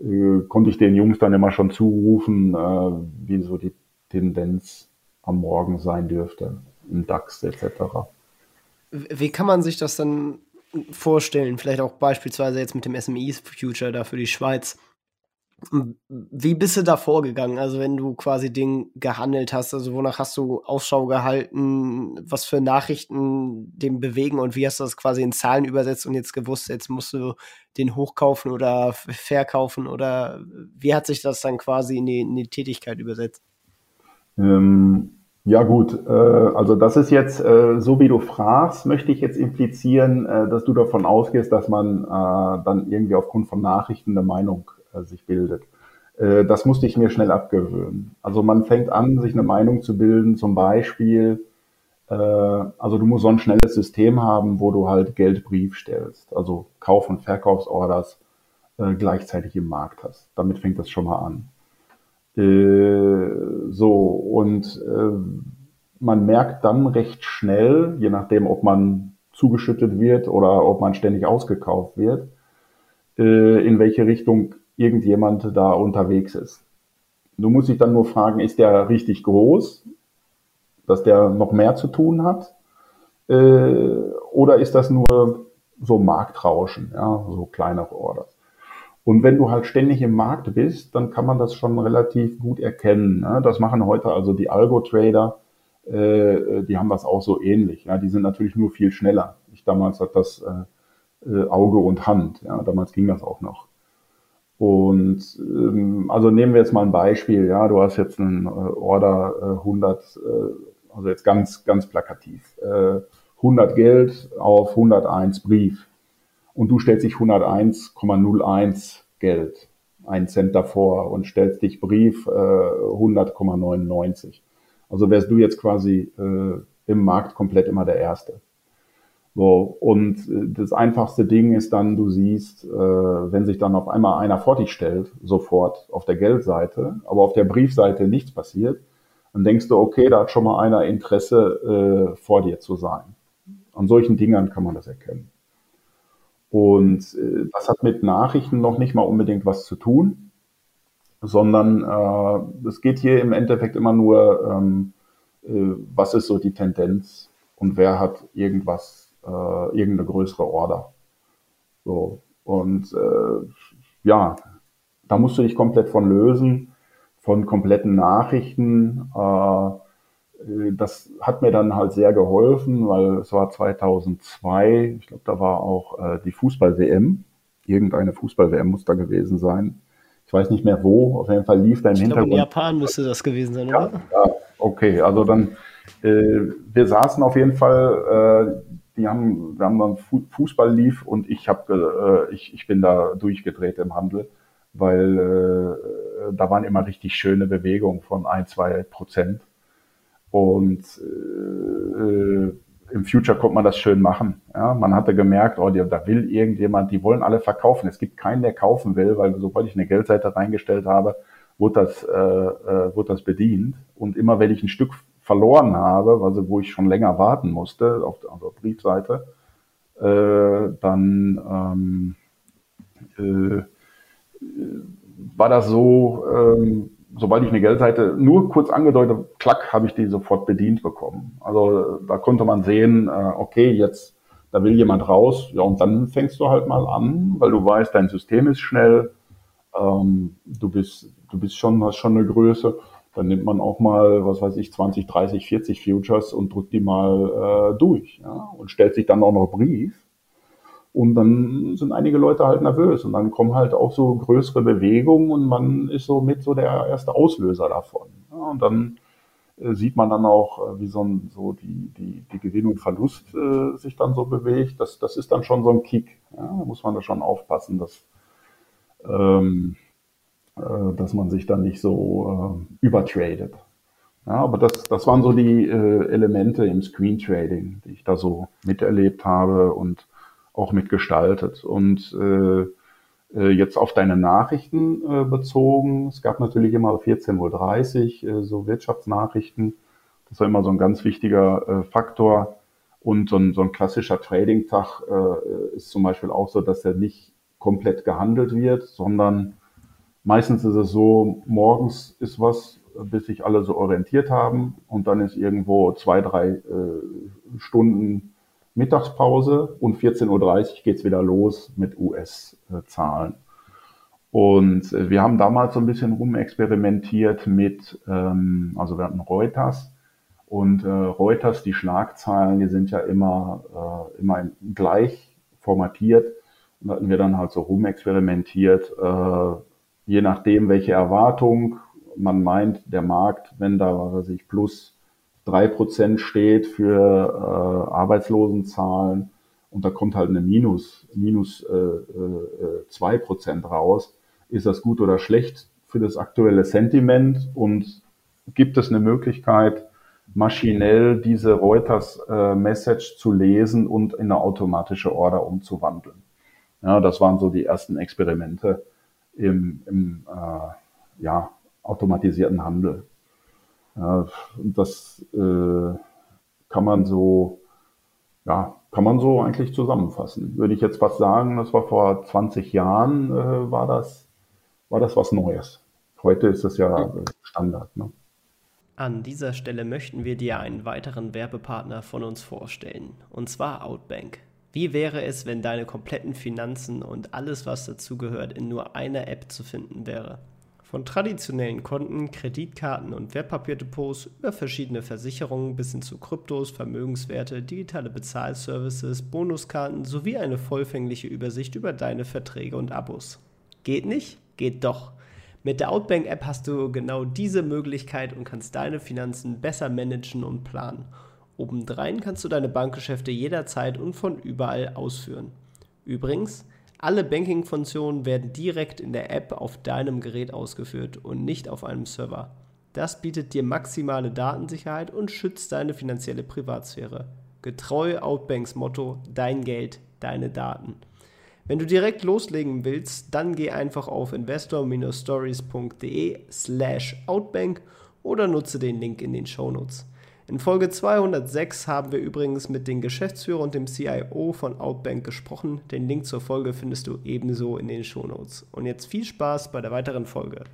äh, äh, konnte ich den Jungs dann immer schon zurufen, äh, wie so die Tendenz am Morgen sein dürfte im DAX etc. Wie kann man sich das dann vorstellen? Vielleicht auch beispielsweise jetzt mit dem SME Future da für die Schweiz. Wie bist du da vorgegangen? Also wenn du quasi Ding gehandelt hast, also wonach hast du Ausschau gehalten, was für Nachrichten dem bewegen und wie hast du das quasi in Zahlen übersetzt und jetzt gewusst, jetzt musst du den hochkaufen oder verkaufen oder wie hat sich das dann quasi in die, in die Tätigkeit übersetzt? Ähm, ja gut, äh, also das ist jetzt, äh, so wie du fragst, möchte ich jetzt implizieren, äh, dass du davon ausgehst, dass man äh, dann irgendwie aufgrund von Nachrichten eine Meinung äh, sich bildet. Äh, das musste ich mir schnell abgewöhnen. Also man fängt an, sich eine Meinung zu bilden, zum Beispiel, also du musst so ein schnelles System haben, wo du halt Geldbrief stellst, also Kauf- und Verkaufsorders gleichzeitig im Markt hast. Damit fängt das schon mal an. So, und man merkt dann recht schnell, je nachdem, ob man zugeschüttet wird oder ob man ständig ausgekauft wird, in welche Richtung irgendjemand da unterwegs ist. Du musst dich dann nur fragen, ist der richtig groß, dass der noch mehr zu tun hat? Äh, oder ist das nur so Marktrauschen, ja, so kleinere Orders? Und wenn du halt ständig im Markt bist, dann kann man das schon relativ gut erkennen. Ne? Das machen heute also die Algo-Trader, äh, die haben das auch so ähnlich. Ja? Die sind natürlich nur viel schneller. Ich damals hat das äh, äh, Auge und Hand. Ja? Damals ging das auch noch. Und ähm, also nehmen wir jetzt mal ein Beispiel. Ja, du hast jetzt einen äh, Order äh, 100, äh, also jetzt ganz ganz plakativ, äh, 100 Geld auf 101 Brief und du stellst dich 101,01 Geld, einen Cent davor und stellst dich Brief äh, 100,99. Also wärst du jetzt quasi äh, im Markt komplett immer der Erste. So, und äh, das einfachste Ding ist dann, du siehst, äh, wenn sich dann auf einmal einer vor dich stellt, sofort auf der Geldseite, aber auf der Briefseite nichts passiert, dann denkst du, okay, da hat schon mal einer Interesse, äh, vor dir zu sein. An solchen Dingern kann man das erkennen. Und äh, das hat mit Nachrichten noch nicht mal unbedingt was zu tun, sondern äh, es geht hier im Endeffekt immer nur, ähm, äh, was ist so die Tendenz und wer hat irgendwas, äh, irgendeine größere Order. So. Und äh, ja, da musst du dich komplett von lösen, von kompletten Nachrichten. Äh, das hat mir dann halt sehr geholfen, weil es war 2002, ich glaube, da war auch äh, die Fußball-WM. Irgendeine Fußball-WM muss da gewesen sein. Ich weiß nicht mehr wo, auf jeden Fall lief da im ich Hintergrund. Glaube, in Japan müsste das gewesen sein, ja, oder? Ja, okay, also dann, äh, wir saßen auf jeden Fall, äh, die haben, wir haben dann Fußball lief und ich habe, äh, ich, ich bin da durchgedreht im Handel, weil äh, da waren immer richtig schöne Bewegungen von ein, zwei Prozent. Und äh, äh, im Future konnte man das schön machen. Ja, man hatte gemerkt, oh, da will irgendjemand, die wollen alle verkaufen. Es gibt keinen, der kaufen will, weil sobald ich eine Geldseite reingestellt habe, wurde das, äh, äh, wurde das bedient. Und immer wenn ich ein Stück verloren habe, also wo ich schon länger warten musste, auf der, also Briefseite, äh, dann ähm, äh, war das so, ähm, sobald ich eine Geldseite nur kurz angedeutet, klack, habe ich die sofort bedient bekommen. Also da konnte man sehen, äh, okay, jetzt, da will jemand raus, ja, und dann fängst du halt mal an, weil du weißt, dein System ist schnell, ähm, du bist, du bist schon, hast schon eine Größe. Dann nimmt man auch mal, was weiß ich, 20, 30, 40 Futures und drückt die mal äh, durch, ja, und stellt sich dann auch noch Brief und dann sind einige Leute halt nervös und dann kommen halt auch so größere Bewegungen und man ist so mit so der erste Auslöser davon. Ja, und dann äh, sieht man dann auch, äh, wie so, ein, so die, die, die Gewinn und Verlust äh, sich dann so bewegt. Das, das ist dann schon so ein Kick. Ja, da muss man da schon aufpassen, dass, ähm, äh, dass man sich dann nicht so übertradet. Ja, aber das, das waren so die Elemente im Screen Trading, die ich da so miterlebt habe und auch mitgestaltet. Und äh, äh, jetzt auf deine Nachrichten äh, bezogen. Es gab natürlich immer 14.30 Uhr äh, so Wirtschaftsnachrichten. Das war immer so ein ganz wichtiger äh, Faktor. Und so ein, so ein klassischer Trading-Tag äh, ist zum Beispiel auch so, dass er nicht komplett gehandelt wird, sondern meistens ist es so, morgens ist was, bis sich alle so orientiert haben und dann ist irgendwo zwei, drei äh, Stunden Mittagspause und 14.30 Uhr geht's wieder los mit US-Zahlen. Und äh, wir haben damals so ein bisschen rumexperimentiert mit, ähm, also wir hatten Reuters und äh, Reuters, die Schlagzeilen, die sind ja immer, äh, immer gleich formatiert. Und da hatten wir dann halt so rumexperimentiert, äh, je nachdem, welche Erwartung man meint, der Markt, wenn da, was weiß ich, plus drei Prozent steht für äh, Arbeitslosenzahlen und da kommt halt eine Minus, minus äh, äh, zwei Prozent raus, ist das gut oder schlecht für das aktuelle Sentiment und gibt es eine Möglichkeit, maschinell diese Reuters-Message äh, zu lesen und in eine automatische Order umzuwandeln. Ja, das waren so die ersten Experimente im, im äh, ja, automatisierten Handel. Ja, das äh, kann man so, ja, kann man so eigentlich zusammenfassen. Würde ich jetzt fast sagen, das war vor 20 Jahren, äh, war das war das was Neues. Heute ist das ja Standard. Ne? An dieser Stelle möchten wir dir einen weiteren Werbepartner von uns vorstellen, und zwar Outbank. Wie wäre es, wenn deine kompletten Finanzen und alles, was dazugehört, in nur einer App zu finden wäre? Von traditionellen Konten, Kreditkarten und Wertpapierdepots über verschiedene Versicherungen bis hin zu Kryptos, Vermögenswerte, digitale Bezahlservices, Bonuskarten sowie eine vollfängliche Übersicht über deine Verträge und Abos. Geht nicht? Geht doch. Mit der Outbank-App hast du genau diese Möglichkeit und kannst deine Finanzen besser managen und planen. Obendrein kannst du deine Bankgeschäfte jederzeit und von überall ausführen. Übrigens, alle Banking-Funktionen werden direkt in der App auf deinem Gerät ausgeführt und nicht auf einem Server. Das bietet dir maximale Datensicherheit und schützt deine finanzielle Privatsphäre. Getreu Outbanks Motto: Dein Geld, deine Daten. Wenn du direkt loslegen willst, dann geh einfach auf investor-stories.de slash outbank oder nutze den Link in den Shownotes. In Folge 206 haben wir übrigens mit dem Geschäftsführer und dem CIO von Outbank gesprochen. Den Link zur Folge findest du ebenso in den Shownotes. Und jetzt viel Spaß bei der weiteren Folge.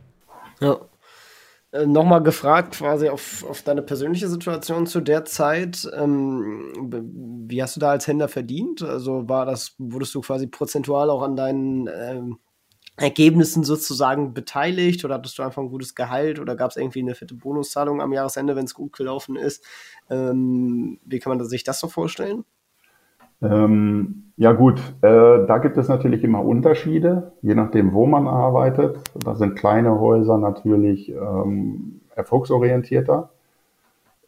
Ja. Äh, Nochmal gefragt quasi auf, auf deine persönliche Situation zu der Zeit. Ähm, wie hast du da als Händler verdient? Also war das, wurdest du quasi prozentual auch an deinen ähm, Ergebnissen sozusagen beteiligt oder hattest du einfach ein gutes Gehalt oder gab es irgendwie eine fette Bonuszahlung am Jahresende, wenn es gut gelaufen ist? Ähm, wie kann man sich das so vorstellen? Ähm, ja gut, äh, da gibt es natürlich immer Unterschiede, je nachdem, wo man arbeitet. Da sind kleine Häuser natürlich ähm, erfolgsorientierter.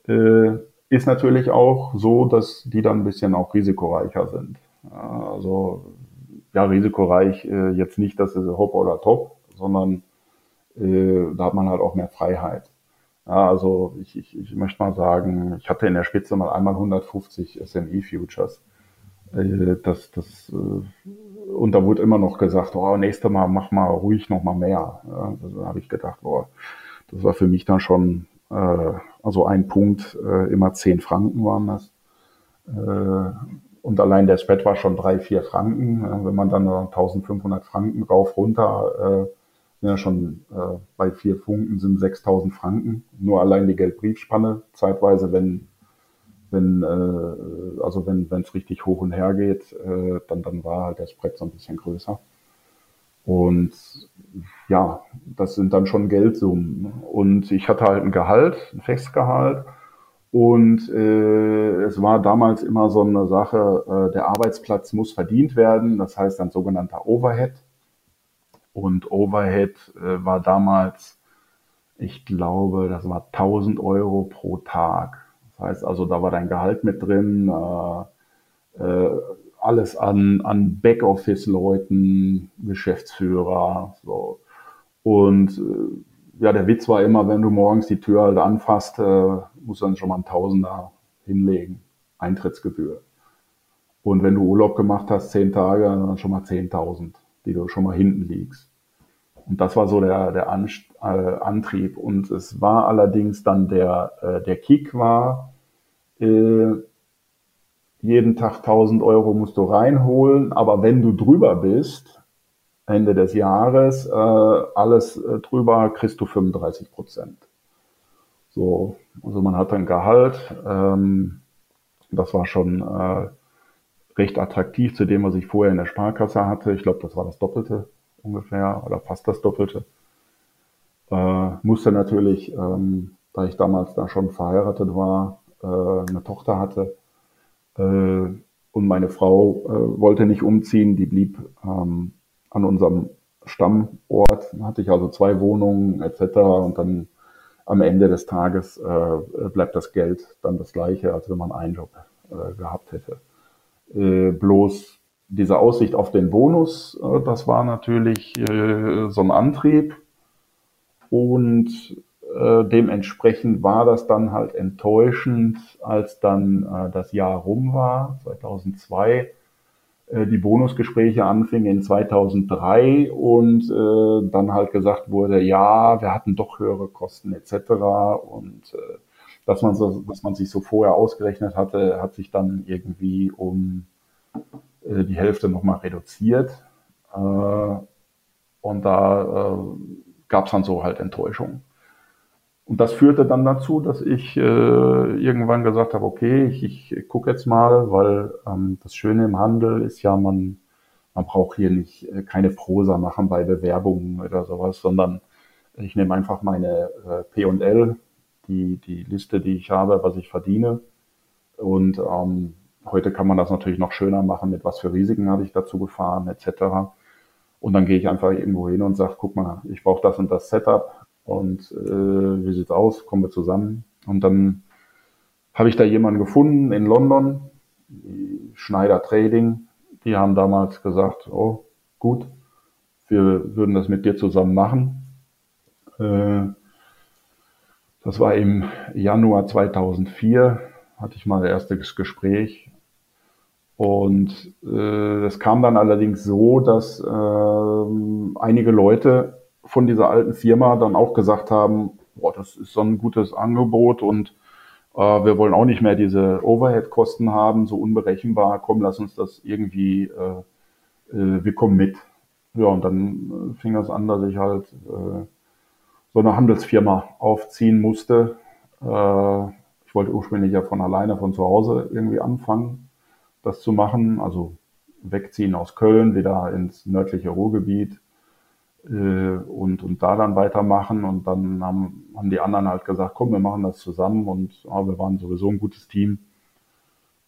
Äh, ist natürlich auch so, dass die dann ein bisschen auch risikoreicher sind. Also ja, risikoreich äh, jetzt nicht, dass es hopp oder top, sondern äh, da hat man halt auch mehr Freiheit. Ja, also ich, ich, ich möchte mal sagen, ich hatte in der Spitze mal einmal 150 SME-Futures. Äh, das, das, äh, und da wurde immer noch gesagt, oh, nächstes Mal mach mal ruhig noch mal mehr. Ja, da habe ich gedacht, boah, das war für mich dann schon, äh, also ein Punkt, äh, immer 10 Franken waren das. Äh, und allein der Spread war schon drei, vier Franken. Wenn man dann 1500 Franken rauf, runter, äh, ja schon äh, bei vier Funken sind 6000 Franken. Nur allein die Geldbriefspanne. Zeitweise, wenn, wenn, äh, also wenn, wenn es richtig hoch und her geht, äh, dann, dann war halt der Spread so ein bisschen größer. Und ja, das sind dann schon Geldsummen. Und ich hatte halt ein Gehalt, ein Festgehalt. Und äh, es war damals immer so eine Sache, äh, der Arbeitsplatz muss verdient werden, das heißt ein sogenannter Overhead. Und Overhead äh, war damals, ich glaube, das war 1000 Euro pro Tag. Das heißt also, da war dein Gehalt mit drin, äh, äh, alles an, an Backoffice-Leuten, Geschäftsführer, so. Und äh, ja, der Witz war immer, wenn du morgens die Tür halt anfasst, äh, musst du dann schon mal ein Tausender hinlegen, Eintrittsgebühr. Und wenn du Urlaub gemacht hast, zehn Tage, dann schon mal 10.000, die du schon mal hinten liegst. Und das war so der, der An äh, Antrieb. Und es war allerdings dann der, äh, der Kick war, äh, jeden Tag 1000 Euro musst du reinholen, aber wenn du drüber bist, Ende des Jahres, äh, alles äh, drüber kriegst du 35 Prozent. So, also man hat ein Gehalt, ähm, das war schon äh, recht attraktiv zu dem, was ich vorher in der Sparkasse hatte. Ich glaube, das war das Doppelte ungefähr oder fast das Doppelte. Äh, musste natürlich, ähm, da ich damals da schon verheiratet war, äh, eine Tochter hatte äh, und meine Frau äh, wollte nicht umziehen, die blieb ähm, an unserem Stammort. Hatte ich also zwei Wohnungen etc. Und dann am Ende des Tages äh, bleibt das Geld dann das gleiche, als wenn man einen Job äh, gehabt hätte. Äh, bloß diese Aussicht auf den Bonus, äh, das war natürlich äh, so ein Antrieb. Und äh, dementsprechend war das dann halt enttäuschend, als dann das Jahr rum war, 2002 äh, die Bonusgespräche anfingen in 2003 und äh, dann halt gesagt wurde, ja, wir hatten doch höhere Kosten etc. Und äh, dass man so, was man sich so vorher ausgerechnet hatte, hat sich dann irgendwie um äh, die Hälfte nochmal reduziert. Äh, Und da äh, gab es dann so halt Enttäuschung. Und das führte dann dazu, dass ich äh, irgendwann gesagt habe, okay, ich, ich gucke jetzt mal, weil ähm, das Schöne im Handel ist ja, man, man braucht hier nicht äh, keine Prosa machen bei Bewerbungen oder sowas, sondern ich nehme einfach meine äh, P&L, die, die Liste, die ich habe, was ich verdiene. Und ähm, heute kann man das natürlich noch schöner machen, mit was für Risiken habe ich dazu gefahren, etc. Und dann gehe ich einfach irgendwo hin und sage, guck mal, ich brauche das und das Setup und äh, wie sieht's aus? Kommen wir zusammen? Und dann habe ich da jemanden gefunden in London, Schneider Trading. Die haben damals gesagt, oh gut, wir würden das mit dir zusammen machen. Äh, das war im Januar 2004, hatte ich mal erstes Gespräch. Und äh, das kam dann allerdings so, dass äh, einige Leute von dieser alten Firma dann auch gesagt haben, boah, das ist so ein gutes Angebot und äh, wir wollen auch nicht mehr diese Overhead-Kosten haben, so unberechenbar, komm, lass uns das irgendwie, äh, äh, wir kommen mit. Ja, und dann äh, fing das an, dass ich halt äh, so eine Handelsfirma aufziehen musste. Äh, ich wollte ursprünglich ja von alleine von zu Hause irgendwie anfangen, das zu machen, also wegziehen aus Köln, wieder ins nördliche Ruhrgebiet, und, und da dann weitermachen. Und dann haben, haben die anderen halt gesagt, komm, wir machen das zusammen und ja, wir waren sowieso ein gutes Team.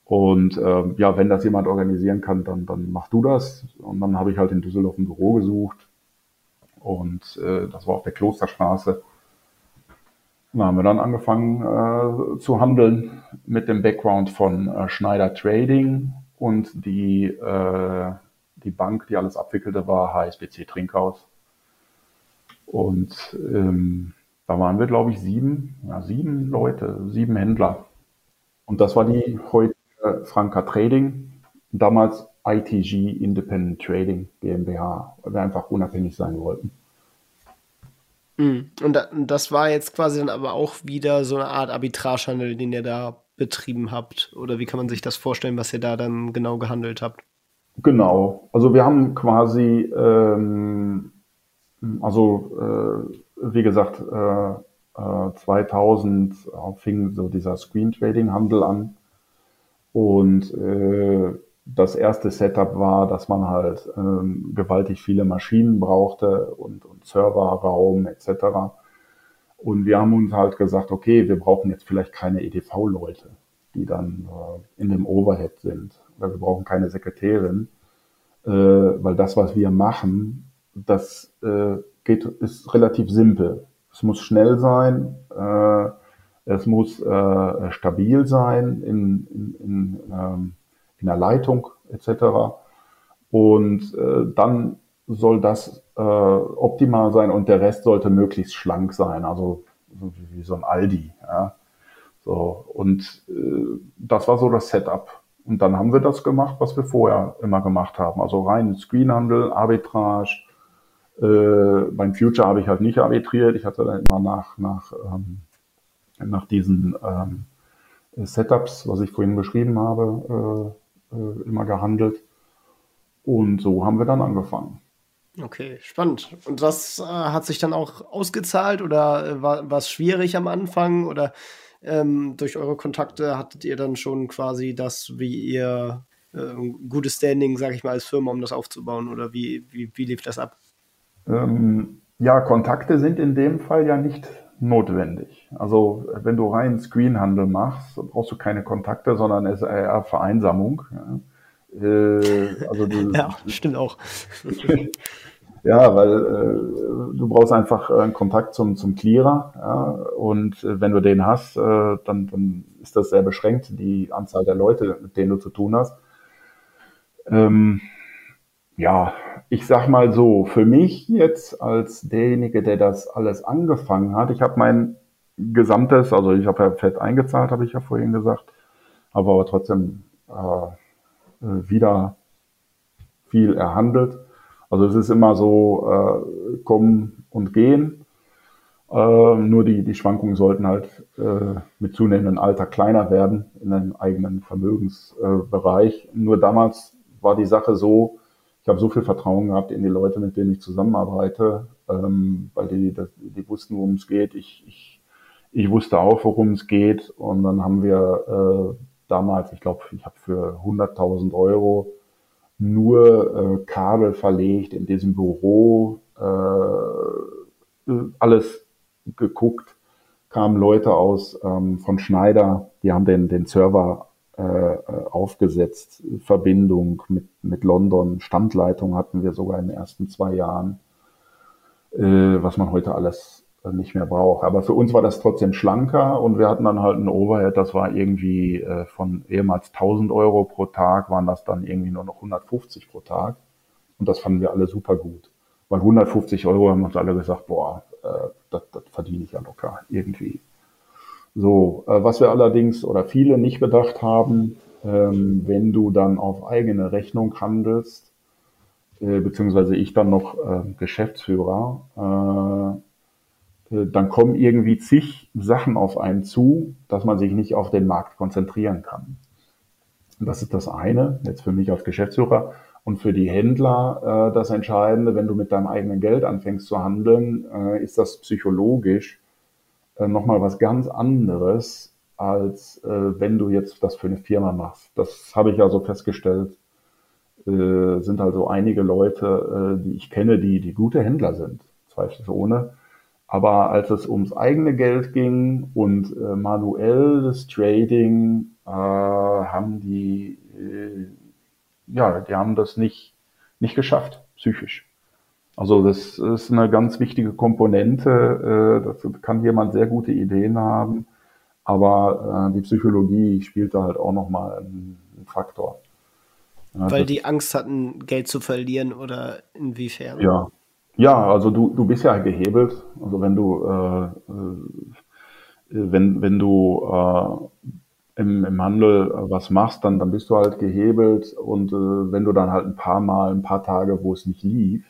Und äh, ja, wenn das jemand organisieren kann, dann, dann mach du das. Und dann habe ich halt in Düsseldorf ein Büro gesucht. Und äh, das war auf der Klosterstraße. Da haben wir dann angefangen äh, zu handeln mit dem Background von äh, Schneider Trading und die, äh, die Bank, die alles abwickelte, war HSBC Trinkhaus. Und ähm, da waren wir, glaube ich, sieben, ja, sieben Leute, sieben Händler. Und das war die heutige Franka Trading, damals ITG Independent Trading GmbH, weil wir einfach unabhängig sein wollten. Hm. Und das war jetzt quasi dann aber auch wieder so eine Art Arbitragehandel, den ihr da betrieben habt? Oder wie kann man sich das vorstellen, was ihr da dann genau gehandelt habt? Genau. Also wir haben quasi ähm, also äh, wie gesagt, äh, äh, 2000 fing so dieser Screen Trading Handel an und äh, das erste Setup war, dass man halt ähm, gewaltig viele Maschinen brauchte und, und Serverraum etc. Und wir haben uns halt gesagt, okay, wir brauchen jetzt vielleicht keine EDV-Leute, die dann äh, in dem Overhead sind. Oder wir brauchen keine Sekretärin, äh, weil das, was wir machen, das äh, geht, ist relativ simpel. Es muss schnell sein, äh, es muss äh, stabil sein in, in, in, ähm, in der Leitung etc. Und äh, dann soll das äh, optimal sein und der Rest sollte möglichst schlank sein, also so wie, wie so ein Aldi. Ja. So, und äh, das war so das Setup. Und dann haben wir das gemacht, was wir vorher immer gemacht haben. Also rein Screenhandel, Arbitrage, äh, beim Future habe ich halt nicht arbitriert. Ich hatte dann immer nach, nach, ähm, nach diesen ähm, Setups, was ich vorhin beschrieben habe, äh, äh, immer gehandelt. Und so haben wir dann angefangen. Okay, spannend. Und das äh, hat sich dann auch ausgezahlt oder äh, war es schwierig am Anfang oder ähm, durch eure Kontakte hattet ihr dann schon quasi das, wie ihr äh, gutes Standing, sage ich mal, als Firma, um das aufzubauen oder wie, wie, wie lief das ab? Ähm, ja, Kontakte sind in dem Fall ja nicht notwendig. Also wenn du rein Screenhandel machst, brauchst du keine Kontakte, sondern es ist eher Vereinsamung. Ja, äh, also du, ja stimmt auch. ja, weil äh, du brauchst einfach einen Kontakt zum, zum Clearer. Ja, und äh, wenn du den hast, äh, dann, dann ist das sehr beschränkt, die Anzahl der Leute, mit denen du zu tun hast. Ähm, ja, ich sag mal so, für mich jetzt als derjenige, der das alles angefangen hat, ich habe mein gesamtes, also ich habe ja fett eingezahlt, habe ich ja vorhin gesagt, habe aber trotzdem äh, wieder viel erhandelt. Also es ist immer so, äh, kommen und gehen. Äh, nur die, die Schwankungen sollten halt äh, mit zunehmendem Alter kleiner werden in einem eigenen Vermögensbereich. nur damals war die Sache so, habe so viel Vertrauen gehabt in die Leute, mit denen ich zusammenarbeite, ähm, weil die, die, die wussten, worum es geht. Ich, ich, ich wusste auch, worum es geht. Und dann haben wir äh, damals, ich glaube, ich habe für 100.000 Euro nur äh, Kabel verlegt in diesem Büro, äh, alles geguckt, kamen Leute aus ähm, von Schneider, die haben den, den Server aufgesetzt, Verbindung mit, mit London, Standleitung hatten wir sogar in den ersten zwei Jahren, äh, was man heute alles nicht mehr braucht. Aber für uns war das trotzdem schlanker und wir hatten dann halt ein Overhead, das war irgendwie äh, von ehemals 1000 Euro pro Tag, waren das dann irgendwie nur noch 150 pro Tag. Und das fanden wir alle super gut. Weil 150 Euro haben uns alle gesagt, boah, äh, das, das verdiene ich ja locker irgendwie. So, äh, was wir allerdings oder viele nicht bedacht haben, ähm, wenn du dann auf eigene Rechnung handelst, äh, beziehungsweise ich dann noch äh, Geschäftsführer, äh, äh, dann kommen irgendwie zig Sachen auf einen zu, dass man sich nicht auf den Markt konzentrieren kann. Das ist das eine, jetzt für mich als Geschäftsführer. Und für die Händler äh, das Entscheidende, wenn du mit deinem eigenen Geld anfängst zu handeln, ist das psychologisch äh, nochmal was ganz anderes, als äh, wenn du jetzt das für eine Firma machst. Das habe ich also festgestellt, äh, sind also einige Leute, äh, die ich kenne, die, die gute Händler sind, zweifelsohne aber als es ums eigene Geld ging und äh, manuelles Trading, äh, haben die, äh, ja, die haben das nicht, nicht geschafft, psychisch. Also das ist eine ganz wichtige Komponente. Äh, das kann jemand sehr gute Ideen haben, aber äh, die Psychologie spielt da halt auch nochmal einen, einen Faktor. Ja, Weil die Angst hatten, Geld zu verlieren oder inwiefern? Ja, ja, also du, du bist ja gehebelt. Also wenn du, äh, äh, wenn, wenn du äh, im, im Handel was machst, dann, dann bist du halt gehebelt und äh, wenn du dann halt ein paar Mal, ein paar Tage, wo es nicht lief,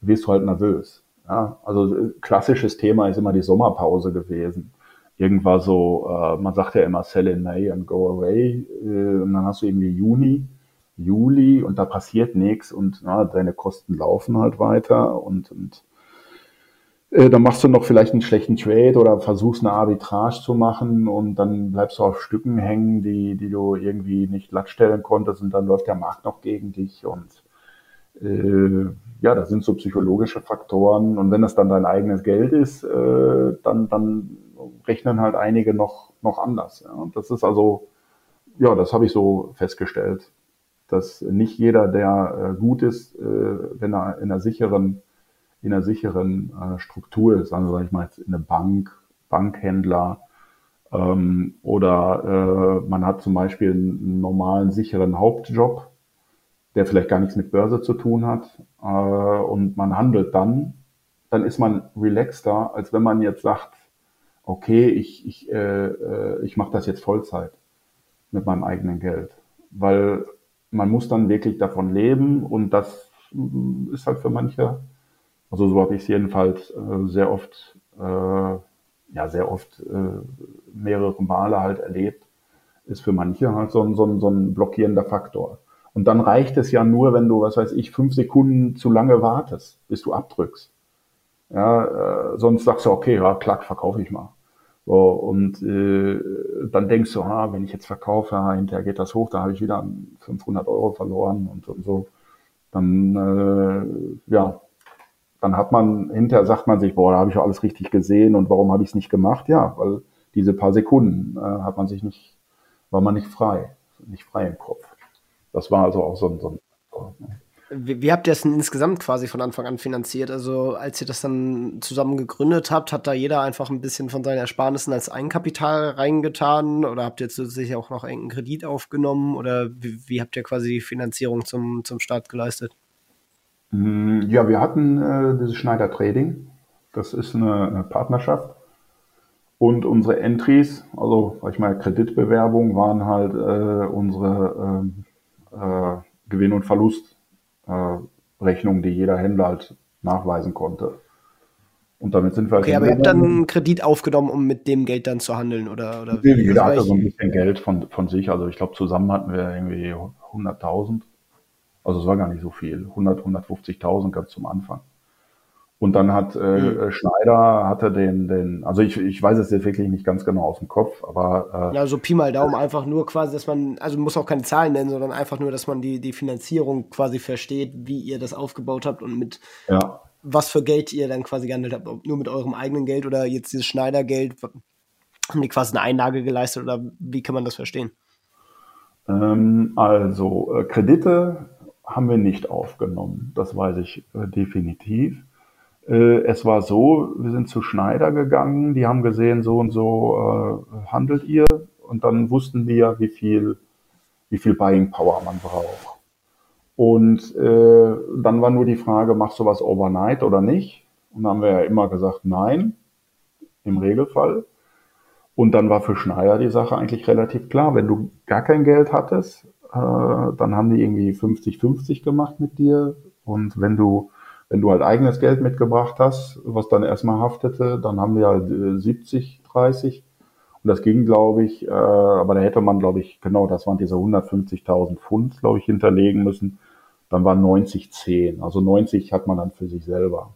wirst du halt nervös. Ja, also äh, klassisches Thema ist immer die Sommerpause gewesen. Irgendwann so, äh, man sagt ja immer sell in May and go away. Äh, und dann hast du irgendwie Juni Juli und da passiert nichts und na, deine Kosten laufen halt weiter und, und äh, dann machst du noch vielleicht einen schlechten Trade oder versuchst eine Arbitrage zu machen und dann bleibst du auf Stücken hängen, die, die du irgendwie nicht glattstellen konntest und dann läuft der Markt noch gegen dich und äh, ja, das sind so psychologische Faktoren und wenn das dann dein eigenes Geld ist, äh, dann, dann rechnen halt einige noch, noch anders. Ja. Das ist also, ja, das habe ich so festgestellt dass nicht jeder, der äh, gut ist, äh, wenn er in einer sicheren, in einer sicheren äh, Struktur ist, also sage ich mal jetzt in einer Bank, Bankhändler ähm, oder äh, man hat zum Beispiel einen normalen sicheren Hauptjob, der vielleicht gar nichts mit Börse zu tun hat äh, und man handelt dann, dann ist man relaxter, als wenn man jetzt sagt, okay, ich, ich, äh, äh ich mache das jetzt Vollzeit mit meinem eigenen Geld. Weil man muss dann wirklich davon leben und das mm, ist halt für manche, also so habe ich es jedenfalls äh, sehr oft, äh, ja sehr oft äh, mehrere Male halt erlebt, ist für manche halt so ein, so, ein, so ein blockierender Faktor. Und dann reicht es ja nur, wenn du, was weiß ich, fünf Sekunden zu lange wartest, bis du abdrückst. Ja, äh, sonst sagst du, okay, ja, klack, verkaufe ich mal. So, und äh, dann denkst du, ah, wenn ich jetzt verkaufe, ah, hinterher geht das hoch, da habe ich wieder 500 Euro verloren und, und so. Dann, äh, ja, dann hat man, hinterher sagt man sich, boah, da habe ich alles richtig gesehen und warum habe ich es nicht gemacht? Ja, weil diese paar Sekunden äh, hat man sich nicht, war man nicht frei, nicht frei im Kopf. Das war also auch so ein, so ein wie, wie, habt ihr es denn insgesamt quasi von Anfang an finanziert? Also als ihr das dann zusammen gegründet habt, hat da jeder einfach ein bisschen von seinen Ersparnissen als Eigenkapital reingetan oder habt ihr zusätzlich auch noch einen Kredit aufgenommen oder wie, wie, habt ihr quasi die Finanzierung zum, zum Start geleistet? Mm, ja, wir hatten äh, dieses Schneider Trading. Das ist eine, eine Partnerschaft. Und unsere Entries, also sag ich mal Kreditbewerbung, waren halt äh, unsere ähm, äh, Gewinn- und Verlust äh, die jeder Händler halt nachweisen konnte. Und damit sind wir halt. Okay, aber ihr habt dann einen Kredit aufgenommen, um mit dem Geld dann zu handeln, oder? oder wie? Jeder hatte so ein bisschen Geld von, von sich. Also ich glaube, zusammen hatten wir irgendwie 100.000. Also es war gar nicht so viel. 100, 150.000 ganz zum Anfang. Und dann hat äh, mhm. Schneider hatte den, den, also ich, ich weiß es jetzt wirklich nicht ganz genau aus dem Kopf, aber äh, ja, so Pi mal Daumen einfach nur quasi, dass man, also muss auch keine Zahlen nennen, sondern einfach nur, dass man die die Finanzierung quasi versteht, wie ihr das aufgebaut habt und mit ja. was für Geld ihr dann quasi gehandelt habt, ob nur mit eurem eigenen Geld oder jetzt dieses Schneider-Geld, haben die quasi eine Einlage geleistet oder wie kann man das verstehen? Ähm, also äh, Kredite haben wir nicht aufgenommen, das weiß ich äh, definitiv. Äh, es war so, wir sind zu Schneider gegangen, die haben gesehen, so und so äh, handelt ihr und dann wussten wir, wie viel, wie viel Buying Power man braucht. Und äh, dann war nur die Frage, machst du was overnight oder nicht? Und dann haben wir ja immer gesagt, nein, im Regelfall. Und dann war für Schneider die Sache eigentlich relativ klar. Wenn du gar kein Geld hattest, äh, dann haben die irgendwie 50-50 gemacht mit dir. Und wenn du wenn du halt eigenes Geld mitgebracht hast, was dann erstmal haftete, dann haben wir halt 70, äh, 30. Und das ging, glaube ich, äh, aber da hätte man, glaube ich, genau, das waren diese 150.000 Pfund, glaube ich, hinterlegen müssen. Dann waren 90, 10. Also 90 hat man dann für sich selber.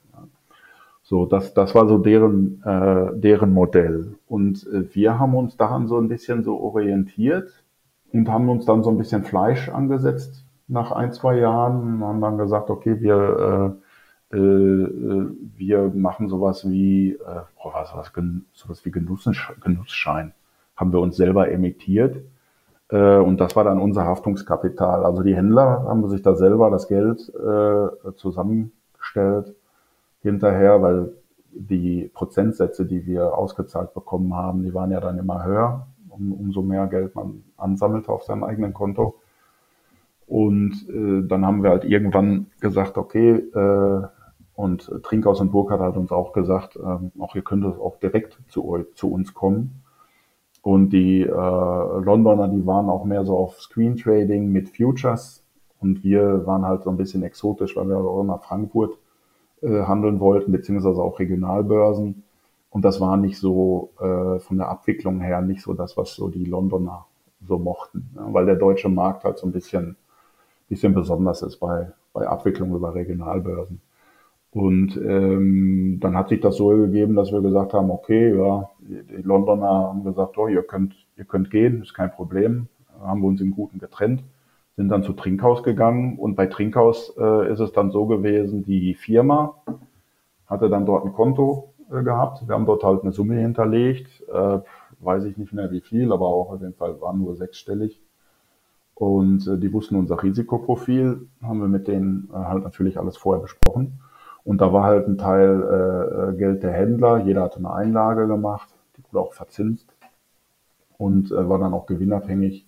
So, das, das war so deren, äh, deren Modell. Und äh, wir haben uns daran so ein bisschen so orientiert und haben uns dann so ein bisschen Fleisch angesetzt nach ein, zwei Jahren und haben dann gesagt, okay, wir äh, wir machen sowas wie, äh, oh, was, was, sowas wie Genussschein. Haben wir uns selber emittiert. Äh, und das war dann unser Haftungskapital. Also die Händler haben sich da selber das Geld äh, zusammengestellt hinterher, weil die Prozentsätze, die wir ausgezahlt bekommen haben, die waren ja dann immer höher, um, umso mehr Geld man ansammelte auf seinem eigenen Konto. Und äh, dann haben wir halt irgendwann gesagt, okay, äh, und Trinkhaus und Burkhardt hat uns auch gesagt, ähm, auch ihr könnt auch direkt zu, zu uns kommen. Und die äh, Londoner, die waren auch mehr so auf Screen Trading mit Futures. Und wir waren halt so ein bisschen exotisch, weil wir auch nach Frankfurt äh, handeln wollten, beziehungsweise auch Regionalbörsen. Und das war nicht so äh, von der Abwicklung her nicht so das, was so die Londoner so mochten. Ja, weil der deutsche Markt halt so ein bisschen, bisschen besonders ist bei, bei Abwicklung über Regionalbörsen. Und ähm, dann hat sich das so gegeben, dass wir gesagt haben, okay, ja, die Londoner haben gesagt, oh, ihr könnt, ihr könnt gehen, ist kein Problem. Haben wir uns im Guten getrennt, sind dann zu Trinkhaus gegangen und bei Trinkhaus äh, ist es dann so gewesen, die Firma hatte dann dort ein Konto äh, gehabt. Wir haben dort halt eine Summe hinterlegt, äh, weiß ich nicht mehr wie viel, aber auch auf jeden Fall waren nur sechsstellig. Und äh, die wussten unser Risikoprofil, haben wir mit denen äh, halt natürlich alles vorher besprochen. Und da war halt ein Teil äh, Geld der Händler. Jeder hatte eine Einlage gemacht, die wurde auch verzinst und äh, war dann auch gewinnabhängig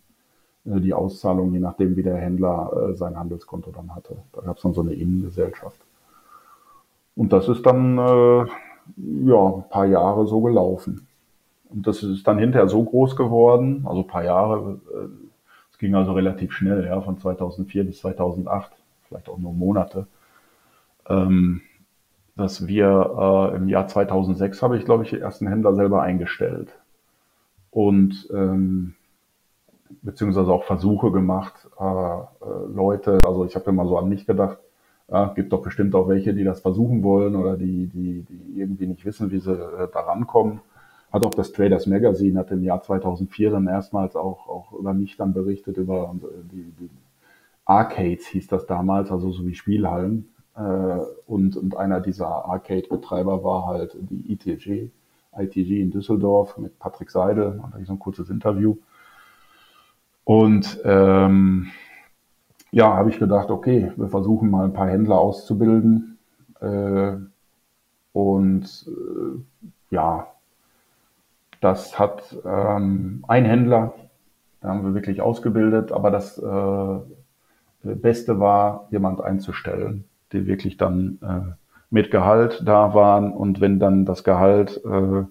äh, die Auszahlung, je nachdem, wie der Händler äh, sein Handelskonto dann hatte. Da gab es dann so eine Innengesellschaft. Und das ist dann äh, ja ein paar Jahre so gelaufen. Und das ist dann hinterher so groß geworden, also ein paar Jahre. Äh, es ging also relativ schnell, ja, von 2004 bis 2008, vielleicht auch nur Monate ähm, dass wir äh, im Jahr 2006 habe ich, glaube ich, die ersten Händler selber eingestellt und ähm, beziehungsweise auch Versuche gemacht, äh, äh, Leute, also ich habe immer so an mich gedacht, ja, gibt doch bestimmt auch welche, die das versuchen wollen oder die, die, die irgendwie nicht wissen, wie sie äh, da rankommen. Hat auch das Traders Magazine hat im Jahr 2004 dann erstmals auch, auch über mich dann berichtet, über äh, die, die Arcades hieß das damals, also so wie Spielhallen. Äh, und, und einer dieser Arcade-Betreiber war halt die ITG, ITG in Düsseldorf mit Patrick Seidel. Da hatte ich so ein kurzes Interview. Und ähm, ja, habe ich gedacht, okay, wir versuchen mal ein paar Händler auszubilden. Äh, und äh, ja, das hat ähm, ein Händler, da haben wir wirklich ausgebildet, aber das äh, Beste war, jemand einzustellen, die wirklich dann äh, mit Gehalt da waren und wenn dann das Gehalt äh,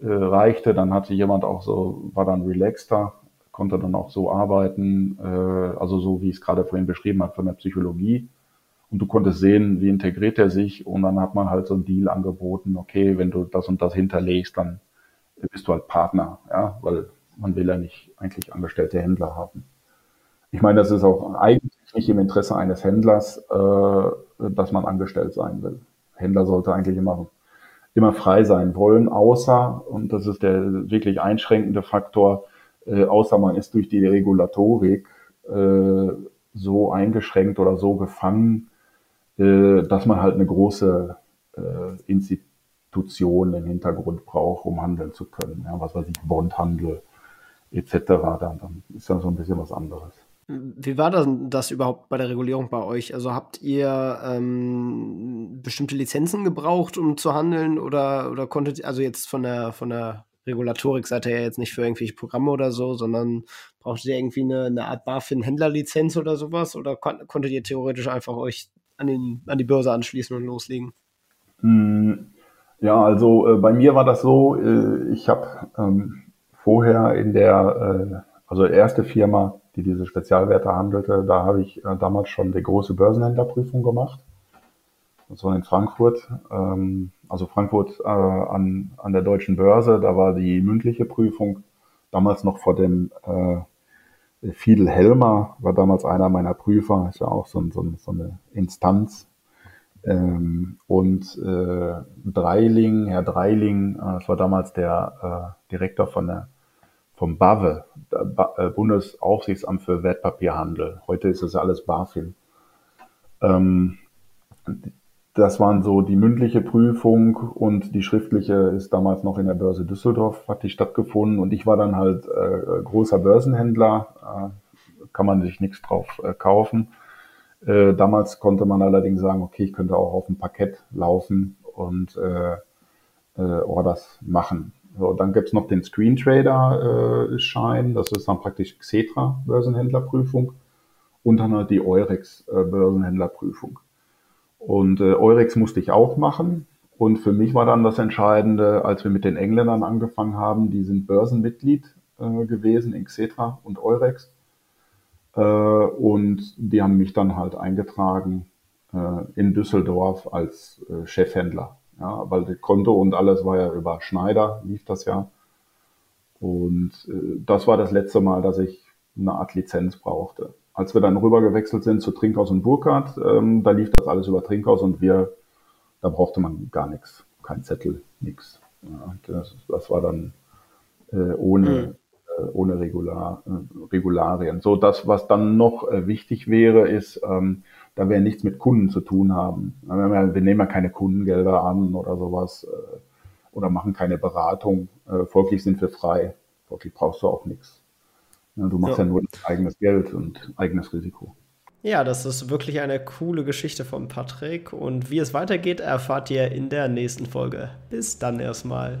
äh, reichte, dann hatte jemand auch so, war dann relaxter, konnte dann auch so arbeiten, äh, also so wie ich es gerade vorhin beschrieben habe von der Psychologie. Und du konntest sehen, wie integriert er sich und dann hat man halt so einen Deal angeboten, okay, wenn du das und das hinterlegst, dann bist du halt Partner, ja, weil man will ja nicht eigentlich angestellte Händler haben. Ich meine, das ist auch eigentlich nicht im Interesse eines Händlers, äh, dass man angestellt sein will. Händler sollte eigentlich immer, immer frei sein wollen, außer, und das ist der wirklich einschränkende Faktor, äh, außer man ist durch die Regulatorik äh, so eingeschränkt oder so gefangen, äh, dass man halt eine große äh, Institution im Hintergrund braucht, um handeln zu können. Ja, was weiß ich, Bondhandel etc. Dann, dann ist ja so ein bisschen was anderes. Wie war das, das überhaupt bei der Regulierung bei euch? Also habt ihr ähm, bestimmte Lizenzen gebraucht, um zu handeln oder, oder konntet, also jetzt von der, von der Regulatorik seid ihr ja jetzt nicht für irgendwelche Programme oder so, sondern brauchtet ihr irgendwie eine, eine Art BaFin-Händlerlizenz oder sowas oder kon konntet ihr theoretisch einfach euch an, den, an die Börse anschließen und loslegen? Hm, ja, also äh, bei mir war das so, äh, ich habe ähm, vorher in der, äh, also erste Firma, die diese Spezialwerte handelte, da habe ich äh, damals schon die große Börsenhändlerprüfung gemacht. Das war in Frankfurt, ähm, also Frankfurt äh, an, an der deutschen Börse, da war die mündliche Prüfung, damals noch vor dem äh, Fiedel Helmer, war damals einer meiner Prüfer, ist ja auch so, so, so eine Instanz. Ähm, und äh, Dreiling, Herr Dreiling, äh, das war damals der äh, Direktor von der vom BAWE, äh, Bundesaufsichtsamt für Wertpapierhandel. Heute ist es alles BaFin. Ähm, das waren so die mündliche Prüfung und die schriftliche ist damals noch in der Börse Düsseldorf, hat die stattgefunden und ich war dann halt äh, großer Börsenhändler, äh, kann man sich nichts drauf äh, kaufen. Äh, damals konnte man allerdings sagen, okay, ich könnte auch auf dem Parkett laufen und äh, Orders machen. So, dann gibt's noch den Screen Trader äh, Schein, das ist dann praktisch Xetra Börsenhändlerprüfung und dann halt die Eurex äh, Börsenhändlerprüfung. Und äh, Eurex musste ich auch machen. Und für mich war dann das Entscheidende, als wir mit den Engländern angefangen haben, die sind Börsenmitglied äh, gewesen in Xetra und Eurex. Äh, und die haben mich dann halt eingetragen äh, in Düsseldorf als äh, Chefhändler. Ja, weil das Konto und alles war ja über Schneider, lief das ja. Und äh, das war das letzte Mal, dass ich eine Art Lizenz brauchte. Als wir dann rüber gewechselt sind zu Trinkhaus und Burkhardt, ähm, da lief das alles über Trinkhaus und wir, da brauchte man gar nichts, kein Zettel, nichts. Ja, das, das, war dann äh, ohne, mhm. äh, ohne Regular, äh, Regularien. So, das, was dann noch äh, wichtig wäre, ist, ähm, da wir nichts mit Kunden zu tun haben. Wir nehmen ja keine Kundengelder an oder sowas äh, oder machen keine Beratung. Äh, folglich sind wir frei. Folglich brauchst du auch nichts. Du machst ja, ja nur eigenes Geld und eigenes Risiko. Ja, das ist wirklich eine coole Geschichte von Patrick. Und wie es weitergeht, erfahrt ihr in der nächsten Folge. Bis dann erstmal